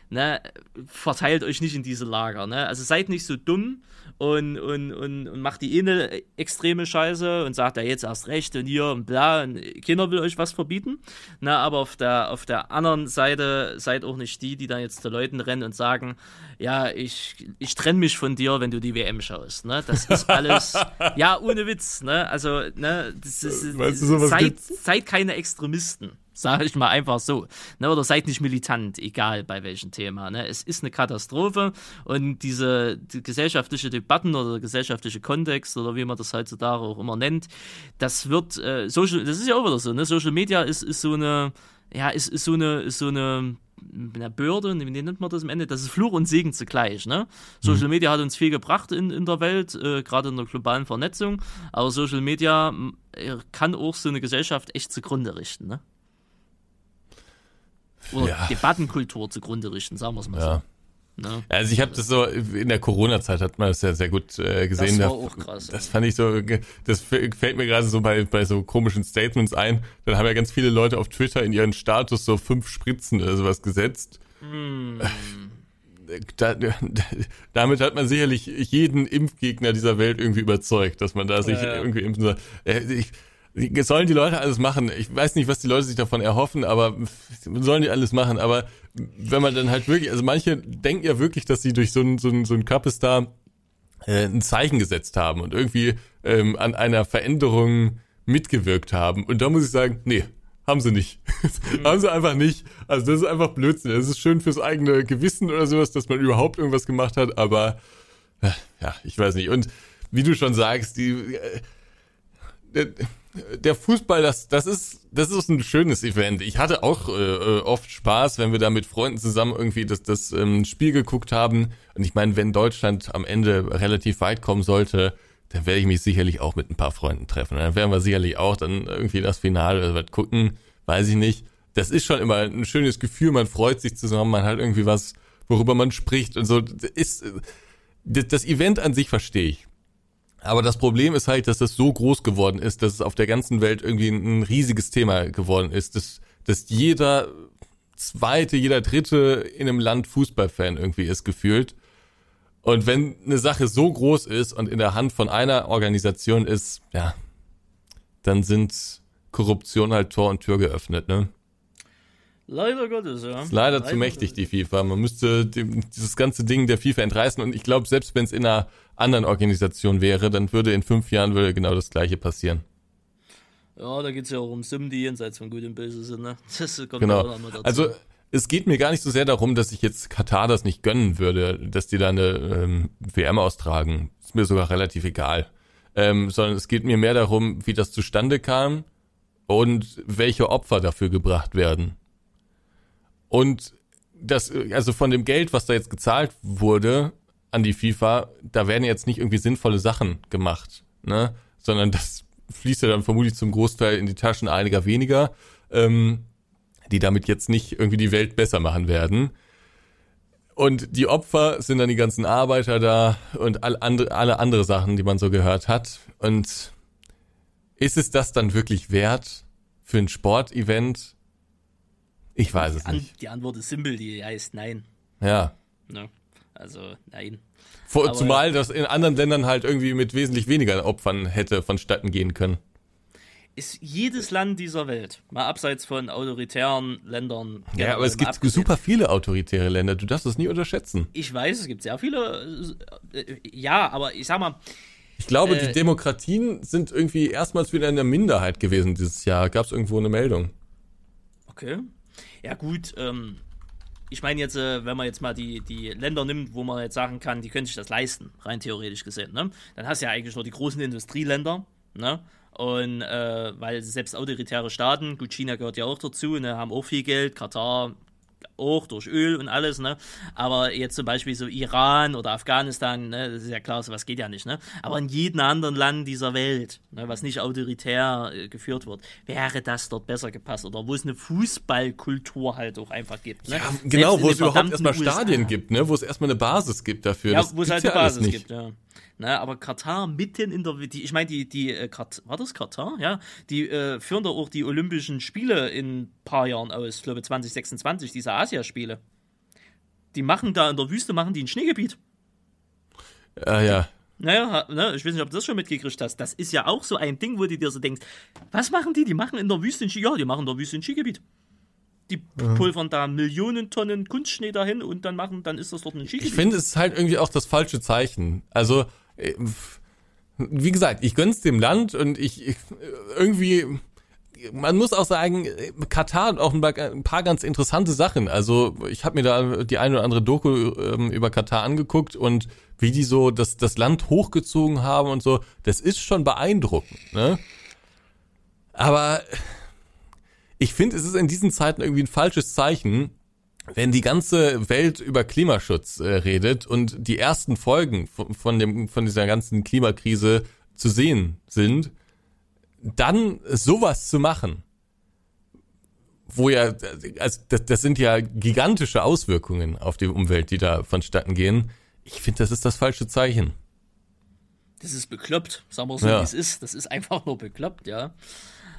ne, verteilt euch nicht in diese Lager, ne, also seid nicht so dumm, und, und, und, und macht die eine extreme Scheiße und sagt ja jetzt erst recht und hier und bla und keiner will euch was verbieten. Na, aber auf der, auf der anderen Seite seid auch nicht die, die dann jetzt zu Leuten rennen und sagen, ja, ich, ich trenne mich von dir, wenn du die WM schaust. Ne? Das ist alles, ja, ohne Witz. Ne? Also, ne, das ist, weißt du, seid, seid keine Extremisten. Sage ich mal einfach so. Ne, oder seid nicht militant, egal bei welchem Thema. Ne? Es ist eine Katastrophe und diese die gesellschaftliche Debatten oder der gesellschaftliche Kontext oder wie man das heutzutage auch immer nennt, das wird äh, Social, das ist ja auch wieder so, ne? Social Media ist, ist so eine, ja, ist, ist so eine, ist so eine einer Bürde, wie nennt man das am Ende? Das ist Fluch und Segen zugleich. Ne? Social Media hat uns viel gebracht in, in der Welt, äh, gerade in der globalen Vernetzung, aber Social Media äh, kann auch so eine Gesellschaft echt zugrunde richten. Ne? Oder ja. Debattenkultur zugrunde richten, sagen wir es mal ja. so. Ne? Also ich habe das so in der Corona-Zeit hat man das ja sehr gut äh, gesehen. Das war auch krass. Das fand ich so, das fällt mir gerade so bei bei so komischen Statements ein. Dann haben ja ganz viele Leute auf Twitter in ihren Status so fünf Spritzen oder sowas gesetzt. Mm. Da, da, damit hat man sicherlich jeden Impfgegner dieser Welt irgendwie überzeugt, dass man da sich ja, ja. irgendwie impfen soll. Äh, ich, sollen die Leute alles machen. Ich weiß nicht, was die Leute sich davon erhoffen, aber sollen die alles machen. Aber wenn man dann halt wirklich, also manche denken ja wirklich, dass sie durch so ein, so ein, so ein Kappestar äh, ein Zeichen gesetzt haben und irgendwie ähm, an einer Veränderung mitgewirkt haben. Und da muss ich sagen, nee, haben sie nicht. Haben sie einfach nicht. Also das ist einfach Blödsinn. Es ist schön fürs eigene Gewissen oder sowas, dass man überhaupt irgendwas gemacht hat, aber äh, ja, ich weiß nicht. Und wie du schon sagst, die äh, der Fußball, das, das ist, das ist ein schönes Event. Ich hatte auch äh, oft Spaß, wenn wir da mit Freunden zusammen irgendwie das, das ähm, Spiel geguckt haben. Und ich meine, wenn Deutschland am Ende relativ weit kommen sollte, dann werde ich mich sicherlich auch mit ein paar Freunden treffen. Dann werden wir sicherlich auch dann irgendwie das Finale oder was gucken, weiß ich nicht. Das ist schon immer ein schönes Gefühl, man freut sich zusammen, man hat irgendwie was, worüber man spricht und so. Ist, das Event an sich verstehe ich. Aber das Problem ist halt, dass das so groß geworden ist, dass es auf der ganzen Welt irgendwie ein riesiges Thema geworden ist, dass, dass jeder zweite, jeder dritte in einem Land Fußballfan irgendwie ist gefühlt. Und wenn eine Sache so groß ist und in der Hand von einer Organisation ist, ja, dann sind Korruption halt Tor und Tür geöffnet, ne? Leider Gottes, ja. Ist leider, leider zu mächtig, die FIFA. Man müsste dem, dieses ganze Ding der FIFA entreißen und ich glaube, selbst wenn es in einer anderen Organisation wäre, dann würde in fünf Jahren würde genau das gleiche passieren. Ja, da geht es ja auch um Summen, die jenseits von Gut und Böse sind, ne? Das kommt genau. dazu. Also es geht mir gar nicht so sehr darum, dass ich jetzt Katar das nicht gönnen würde, dass die da eine ähm, WM austragen. Ist mir sogar relativ egal. Ähm, sondern es geht mir mehr darum, wie das zustande kam und welche Opfer dafür gebracht werden. Und das, also von dem Geld, was da jetzt gezahlt wurde an die FIFA, da werden jetzt nicht irgendwie sinnvolle Sachen gemacht, ne? Sondern das fließt ja dann vermutlich zum Großteil in die Taschen einiger weniger, ähm, die damit jetzt nicht irgendwie die Welt besser machen werden. Und die Opfer sind dann die ganzen Arbeiter da und all andere, alle andere Sachen, die man so gehört hat. Und ist es das dann wirklich wert für ein Sportevent? Ich weiß es An nicht. Die Antwort ist simpel, die heißt nein. Ja. Ne? Also nein. Vor, zumal das in anderen Ländern halt irgendwie mit wesentlich weniger Opfern hätte vonstatten gehen können. Ist jedes Land dieser Welt, mal abseits von autoritären Ländern. Ja, aber es gibt abgesehen. super viele autoritäre Länder, du darfst das nie unterschätzen. Ich weiß, es gibt sehr viele. Äh, ja, aber ich sag mal. Ich glaube, äh, die Demokratien sind irgendwie erstmals wieder in der Minderheit gewesen dieses Jahr. Gab es irgendwo eine Meldung? Okay. Ja gut, ähm, ich meine jetzt, äh, wenn man jetzt mal die, die Länder nimmt, wo man jetzt sagen kann, die können sich das leisten, rein theoretisch gesehen, ne? dann hast du ja eigentlich nur die großen Industrieländer, ne? Und äh, weil selbst autoritäre Staaten, gut, China gehört ja auch dazu, ne, haben auch viel Geld, Katar auch durch Öl und alles, ne? Aber jetzt zum Beispiel so Iran oder Afghanistan, ne, das ist ja klar, sowas geht ja nicht, ne? Aber in jedem anderen Land dieser Welt, ne, was nicht autoritär äh, geführt wird, wäre das dort besser gepasst. Oder wo es eine Fußballkultur halt auch einfach gibt. Ne? Ja, genau, wo es überhaupt erstmal Stadien gibt, ne? Wo es erstmal eine Basis gibt dafür. Ja, wo es halt eine Basis gibt, ja. Ne, aber Katar mitten in der, die, ich meine, die, die, äh, war das Katar? Ja, die äh, führen da auch die Olympischen Spiele in ein paar Jahren aus, ich glaube 2026, diese Asiaspiele. Die machen da in der Wüste, machen die ein Schneegebiet. Ah, ja. Naja, ne, ich weiß nicht, ob du das schon mitgekriegt hast. Das ist ja auch so ein Ding, wo du dir so denkst, was machen die? Die machen in der Wüste ein Ski, ja, die machen in der Wüste ein Skigebiet. Die mhm. pulvern da Millionen Tonnen Kunstschnee dahin und dann machen, dann ist das dort ein Skigebiet. Ich finde, es ist halt irgendwie auch das falsche Zeichen. Also, äh, wie gesagt, ich gönn's dem Land und ich, ich irgendwie, man muss auch sagen, Katar hat auch ein paar ganz interessante Sachen. Also ich habe mir da die eine oder andere Doku ähm, über Katar angeguckt und wie die so das, das Land hochgezogen haben und so, das ist schon beeindruckend. Ne? Aber ich finde, es ist in diesen Zeiten irgendwie ein falsches Zeichen, wenn die ganze Welt über Klimaschutz äh, redet und die ersten Folgen von, von, dem, von dieser ganzen Klimakrise zu sehen sind, dann sowas zu machen, wo ja, also das, das sind ja gigantische Auswirkungen auf die Umwelt, die da vonstatten gehen. Ich finde, das ist das falsche Zeichen. Das ist bekloppt, sagen wir so, Ja. wie es ist. Das ist einfach nur bekloppt, ja.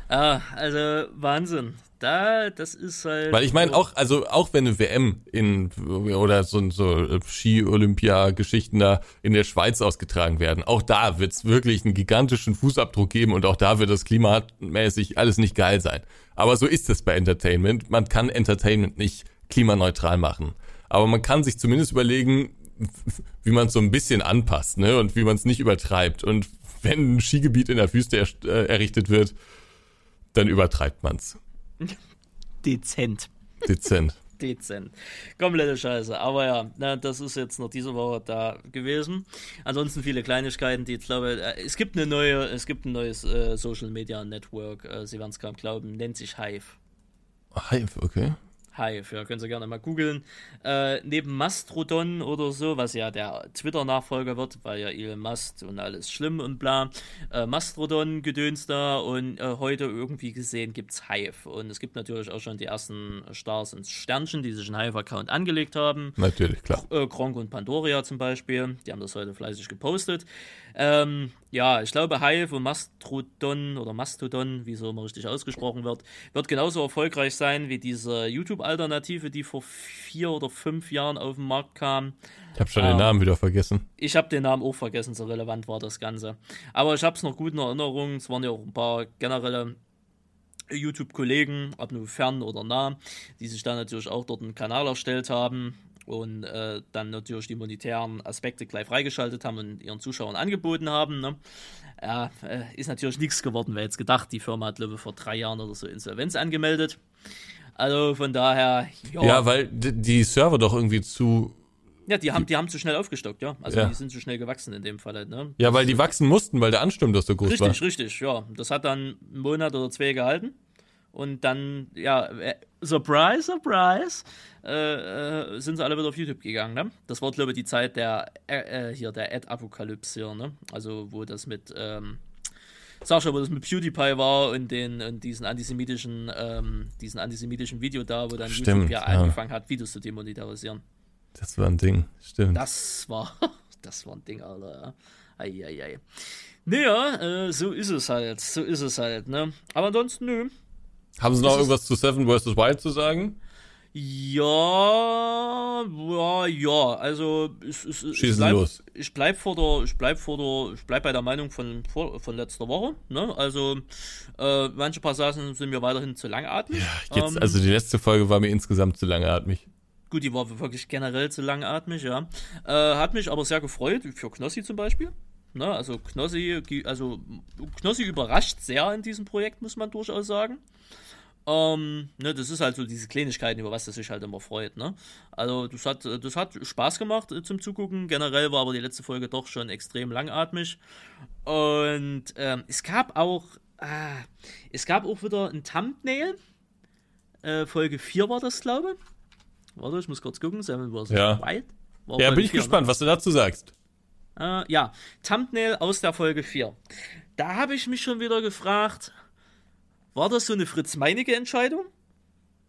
Ah, also Wahnsinn. Da, das ist halt. Weil ich meine auch, also auch wenn eine WM in oder so, so Ski-Olympia-Geschichten da in der Schweiz ausgetragen werden, auch da wird es wirklich einen gigantischen Fußabdruck geben und auch da wird das klimamäßig alles nicht geil sein. Aber so ist es bei Entertainment. Man kann Entertainment nicht klimaneutral machen. Aber man kann sich zumindest überlegen, wie man es so ein bisschen anpasst, ne? Und wie man es nicht übertreibt. Und wenn ein Skigebiet in der Wüste äh, errichtet wird, dann übertreibt man's. dezent. Dezent. Dezent. Komplette Scheiße. Aber ja, na, das ist jetzt noch diese Woche da gewesen. Ansonsten viele Kleinigkeiten, die ich glaube, äh, es gibt eine neue, es gibt ein neues äh, Social Media Network, äh, Sie werden es kaum glauben, nennt sich Hive. Hive, okay. Hive, ja, können Sie gerne mal googeln. Äh, neben Mastrodon oder so, was ja der Twitter-Nachfolger wird, weil ja Elon Musk und alles schlimm und bla. Äh, Mastrodon gedöns da und äh, heute irgendwie gesehen gibt's Hive. Und es gibt natürlich auch schon die ersten Stars ins Sternchen, die sich einen Hive-Account angelegt haben. Natürlich, klar. Äh, Gronk und Pandoria zum Beispiel, die haben das heute fleißig gepostet. Ähm, ja, ich glaube, Hive und Mastodon oder Mastodon, wie so immer richtig ausgesprochen wird, wird genauso erfolgreich sein wie diese YouTube-Alternative, die vor vier oder fünf Jahren auf den Markt kam. Ich habe schon Ah. den Namen wieder vergessen. Ich habe den Namen auch vergessen, so relevant war das Ganze. Aber ich habe es noch gut in Erinnerung. Es waren ja auch ein paar generelle YouTube-Kollegen, ob nur fern oder nah, die sich dann natürlich auch dort einen Kanal erstellt haben und äh, dann natürlich die monetären Aspekte gleich freigeschaltet haben und ihren Zuschauern angeboten haben. Ne? Ja, äh, ist natürlich nichts geworden, wer jetzt gedacht, die Firma hat, glaube vor drei Jahren oder so Insolvenz angemeldet. Also von daher, ja, Ja, weil die Server doch irgendwie zu. Ja die, haben, die haben zu schnell aufgestockt, ja. Also Ja. die sind zu schnell gewachsen in dem Fall. Ne? Ja, weil die wachsen mussten, weil der Ansturm doch so groß Richtig, war. richtig, ja. Das hat dann einen Monat oder zwei gehalten. Und dann, ja, äh, surprise, surprise, äh, äh, sind sie alle wieder auf YouTube gegangen, ne? Das war, glaube ich, die Zeit der, äh, äh, hier, der Ad-Apokalypse hier, ne? Also, wo das mit, ähm, Sascha, wo das mit PewDiePie war und den, und diesen antisemitischen, ähm, diesen antisemitischen Video da, wo dann Stimmt, YouTube ja, ja. angefangen hat, Videos zu demonetarisieren. Das war ein Ding, stimmt. Das war, das war ein Ding, Alter. ja. Eieiei. Naja, äh, so ist es halt, so ist es halt, ne? Aber ansonsten, nö. Haben Sie noch ist- irgendwas zu Seven vs. Wild zu sagen? Ja, ja, ja, also es, es Schießen bleib, los. Ich bleib vor der, ich bleib vor der, ich bleib bei der Meinung von, von letzter Woche, ne? Also äh, manche Passagen sind mir weiterhin zu langatmig. Jetzt, Ähm, also die letzte Folge war mir insgesamt zu langatmig. Gut, die war wirklich generell zu langatmig, ja. Äh, hat mich aber sehr gefreut, für Knossi zum Beispiel. Ne, also Knossi, also Knossi überrascht sehr in diesem Projekt, muss man durchaus sagen. Ähm, ne, das ist halt so diese Kleinigkeiten, über was das sich halt immer freut, ne? Also das hat, das hat Spaß gemacht äh, zum Zugucken. Generell war aber die letzte Folge doch schon extrem langatmig. Und ähm, es gab auch, ah, es gab auch wieder ein Thumbnail. Äh, Folge 4 war das, glaube ich. Warte, ich muss kurz gucken. Seven vs. Ja. Wild. War Ja, bin ich 4, gespannt, was du dazu sagst. Ne? Äh, ja, Thumbnail aus der Folge 4. Da habe ich mich schon wieder gefragt, war das so eine Fritz-Meinecke-Entscheidung?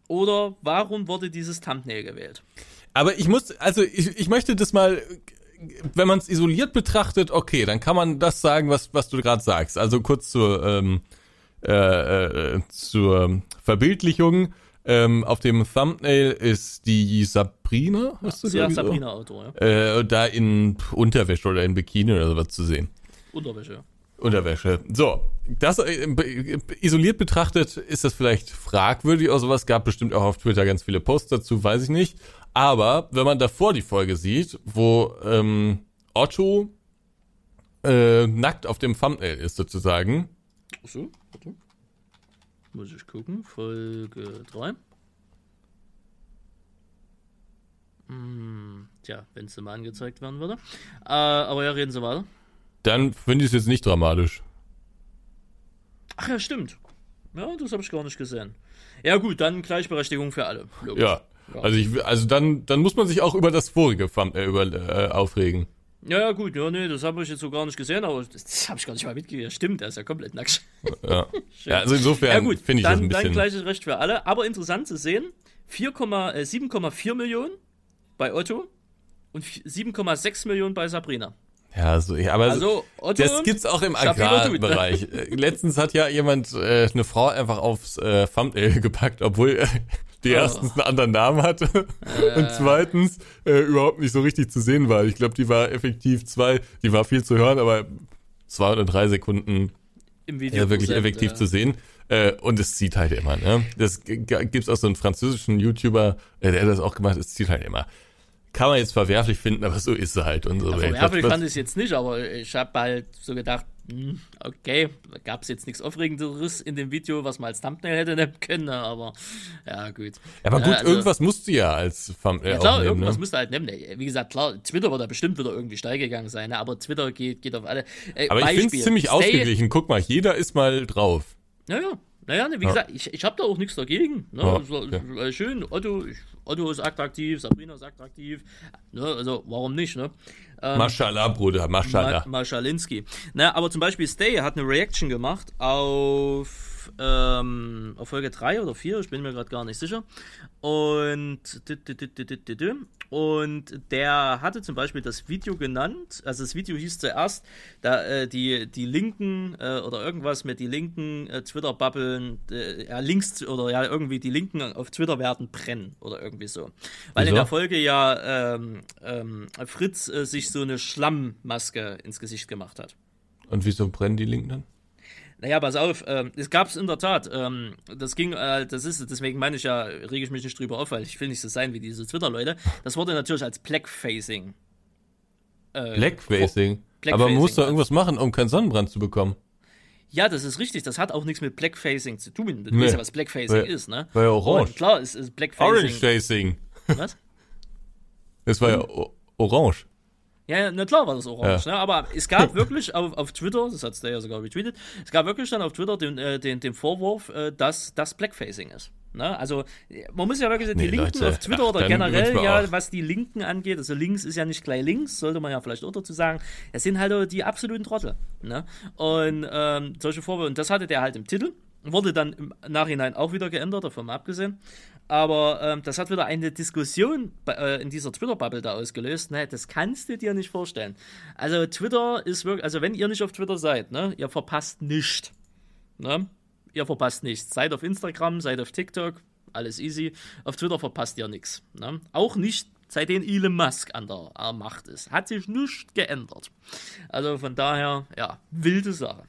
Oder warum wurde dieses Thumbnail gewählt? Aber ich muss, also ich, ich möchte das mal, wenn man es isoliert betrachtet, okay, dann kann man das sagen, was, was du gerade sagst. Also kurz zur, ähm, äh, äh, zur Verbildlichung. Ähm, auf dem Thumbnail ist die Sabrina, hast du glaub ich, so? Sabrina Autor, ja. äh, da in Unterwäsche oder in Bikini oder sowas zu sehen. Unterwäsche. ja. Unterwäsche. So, das äh, be- isoliert betrachtet ist das vielleicht fragwürdig oder sowas. Gab bestimmt auch auf Twitter ganz viele Posts dazu, weiß ich nicht. Aber wenn man davor die Folge sieht, wo ähm, Otto äh, nackt auf dem Thumbnail ist sozusagen, Achso, warte. Muss ich gucken. Folge 3. Hm, tja, wenn es mal angezeigt werden würde. Äh, aber ja, reden Sie weiter. dann finde ich es jetzt nicht dramatisch. Ach ja, stimmt. Ja, das habe ich gar nicht gesehen. Ja gut, dann Gleichberechtigung für alle. Logisch. Ja. Also ich, also dann, dann muss man sich auch über das vorige Thumbnail über, äh, aufregen. Ja, ja, gut, ja, nee, das habe ich jetzt so gar nicht gesehen, aber das, habe ich gar nicht mal mitgekriegt. Stimmt, der ist ja komplett nackt. Ja, ja also insofern ja, finde ich dann, das ein bisschen... Dann gleiches Recht für alle, aber interessant zu sehen, 7,4 äh, Millionen bei Otto und 7,6 Millionen bei Sabrina. Ja, so, ja, aber also, Otto das gibt's auch im Agrarbereich. Letztens hat ja jemand äh, eine Frau einfach aufs äh, Thumbnail gepackt, obwohl äh, die oh. erstens einen anderen Namen hatte äh. und zweitens äh, überhaupt nicht so richtig zu sehen war. Ich glaube, die war effektiv zwei, die war viel zu hören, aber zwei oder drei Sekunden im Video äh, wirklich effektiv zu sehen. Äh, und es zieht halt immer, ne? Das gibt's auch so einen französischen YouTuber, äh, der hat das auch gemacht, es zieht halt immer kann man jetzt verwerflich finden, aber so ist es halt und so. Ja, verwerflich fand ich es jetzt nicht, aber ich habe halt so gedacht, hm, okay, gab es jetzt nichts Aufregenderes in dem Video, was man als Thumbnail hätte nehmen können, aber ja, gut. Aber gut, also, irgendwas musst du ja als Thumbnail Ja klar, nehmen, irgendwas ne? musst du halt nehmen. Wie gesagt, klar, Twitter wird da bestimmt wieder irgendwie steil gegangen sein, ne? aber Twitter geht, geht auf alle. Äh, aber Beispiel, ich finde es ziemlich Stay ausgeglichen. Guck mal, jeder ist mal drauf. Ja, ja. Naja, ne, wie ja. gesagt, ich, ich habe da auch nichts dagegen. Ne? Ja, okay. Schön, Otto, ich, Otto ist attraktiv, Sabrina ist attraktiv. Ne? Also, warum nicht, ne? Ähm, Maschallah, Bruder, Maschallah. Ma Maschalinski. Na, aber zum Beispiel Stay hat eine Reaction gemacht auf ähm, auf Folge 3 oder 4, ich bin mir gerade gar nicht sicher. Und, und der hatte zum Beispiel das Video genannt, also das Video hieß zuerst, da äh, die, die Linken äh, oder irgendwas mit die linken äh, Twitter-Bubbeln, äh, ja, Links oder ja, irgendwie die Linken auf Twitter werden brennen oder irgendwie so. Weil Wieso? in der Folge ja ähm, ähm, Fritz äh, sich so eine Schlammmaske ins Gesicht gemacht hat. Und wieso brennen die Linken dann? Naja, pass auf, ähm, es gab es in der Tat. Ähm, das ging, äh, das ist, deswegen meine ich ja, rege ich mich nicht drüber auf, weil ich will nicht so sein wie diese Twitter-Leute. Das wurde natürlich als Blackfacing. Äh, Blackfacing? Blackfacing? Aber man muss da irgendwas machen, um keinen Sonnenbrand zu bekommen. Ja, das ist richtig. Das hat auch nichts mit Blackfacing zu tun. Du nee. weißt ja, was Blackfacing war, ist, ne? War ja orange. Und klar, es ist Blackfacing. Orange Facing. Was? Es war ja orange. Ja, na klar war das orange, ja. ne? aber es gab wirklich auf, auf Twitter, das hat der ja sogar retweetet, es gab wirklich dann auf Twitter den, äh, den, den Vorwurf, äh, dass das Blackfacing ist. Ne? Also man muss ja wirklich sagen, die nee, Linken Leute, auf Twitter ach, oder generell ja, was die Linken angeht, also links ist ja nicht gleich links, sollte man ja vielleicht auch dazu sagen, es sind halt die absoluten Trottel. Ne? Und ähm, solche Vorwürfe, und das hatte der halt im Titel, wurde dann im Nachhinein auch wieder geändert, davon mal abgesehen. Aber ähm, das hat wieder eine Diskussion äh, in dieser Twitter-Bubble da ausgelöst. Ne, das kannst du dir nicht vorstellen. Also Twitter ist wirklich, also wenn ihr nicht auf Twitter seid, ne, ihr verpasst nichts. Ne? Ihr verpasst nichts. Seid auf Instagram, seid auf TikTok, alles easy. Auf Twitter verpasst ihr nichts. Ne? Auch nicht seitdem Elon Musk an der äh, Macht ist. Hat sich nichts geändert. Also von daher, ja, wilde Sache.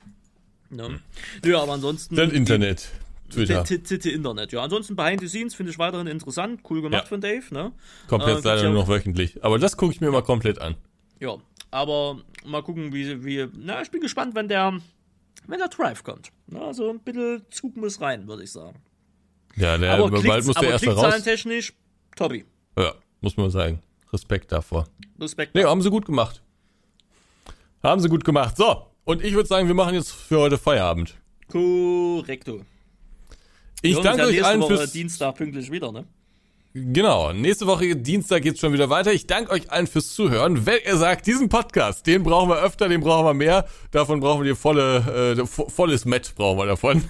Ne? Hm. Ja, aber ansonsten. Das Internet. Twitter. Internet, ja. Ansonsten Behind the Scenes finde ich weiterhin interessant, cool gemacht ja. von Dave, ne? Kommt jetzt äh, leider nur noch wöchentlich. Aber das gucke ich mir mal komplett an. Ja, aber mal gucken, wie, wie. Na, ich bin gespannt, wenn der, wenn der Drive kommt. Na, also ein bisschen Zug muss rein, würde ich sagen. Ja, der, aber bald muss der erst raus. technisch, Tobi. Ja, muss man sagen. Respekt davor. Respekt. Nee, haben sie gut gemacht. Haben sie gut gemacht. So, und ich würde sagen, wir machen jetzt für heute Feierabend. Korrekto. Ich danke euch allen fürs Dienstag pünktlich wieder, ne? Genau, nächste Woche Dienstag geht's schon wieder weiter. Ich danke euch allen fürs Zuhören. Wenn ihr sagt, diesen Podcast, den brauchen wir öfter, den brauchen wir mehr, davon brauchen wir die volle, äh, volles Met brauchen wir davon,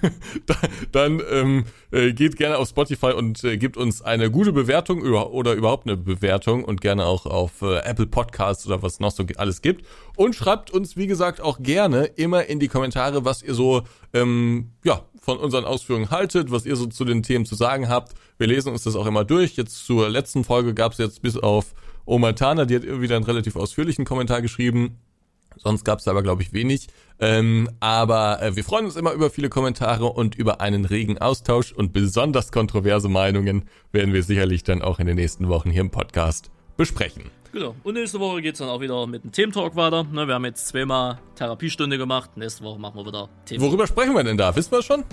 dann ähm, äh, geht gerne auf Spotify und äh, gibt uns eine gute Bewertung über, oder überhaupt eine Bewertung und gerne auch auf äh, Apple Podcasts oder was noch so alles gibt. Und schreibt uns, wie gesagt, auch gerne immer in die Kommentare, was ihr so ähm, ja, von unseren Ausführungen haltet, was ihr so zu den Themen zu sagen habt. Wir lesen uns das auch immer durch. Jetzt zur letzten Folge gab es jetzt bis auf Oma Tana, die hat wieder einen relativ ausführlichen Kommentar geschrieben. Sonst gab es aber, glaube ich, wenig. Ähm, aber äh, wir freuen uns immer über viele Kommentare und über einen regen Austausch und besonders kontroverse Meinungen werden wir sicherlich dann auch in den nächsten Wochen hier im Podcast besprechen. Genau. Und nächste Woche geht es dann auch wieder mit dem Thementalk weiter. Ne, wir haben jetzt zweimal Therapiestunde gemacht. Nächste Woche machen wir wieder Themen. Worüber sprechen wir denn da? Wissen wir schon?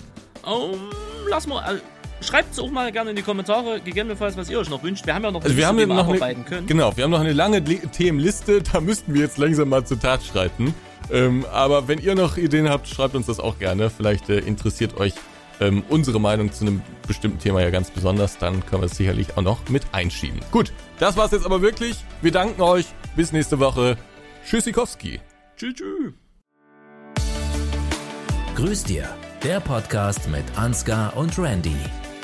Um, lass mal. Also, Schreibt es auch mal gerne in die Kommentare, gegebenenfalls, was ihr euch noch wünscht. Wir haben ja noch also wir haben ja noch eine, können. Genau, wir haben noch eine lange Themenliste, da müssten wir jetzt langsam mal zur Tat schreiten. Ähm, aber wenn ihr noch Ideen habt, schreibt uns das auch gerne. Vielleicht äh, interessiert euch ähm, unsere Meinung zu einem bestimmten Thema ja ganz besonders, dann können wir es sicherlich auch noch mit einschieben. Gut, das war's jetzt aber wirklich. Wir danken euch. Bis nächste Woche. Tschüssikowski. Tschüss. tschüss. Grüß dir, der Podcast mit Ansgar und Randy.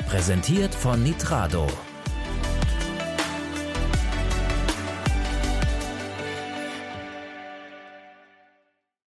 Präsentiert von Nitrado.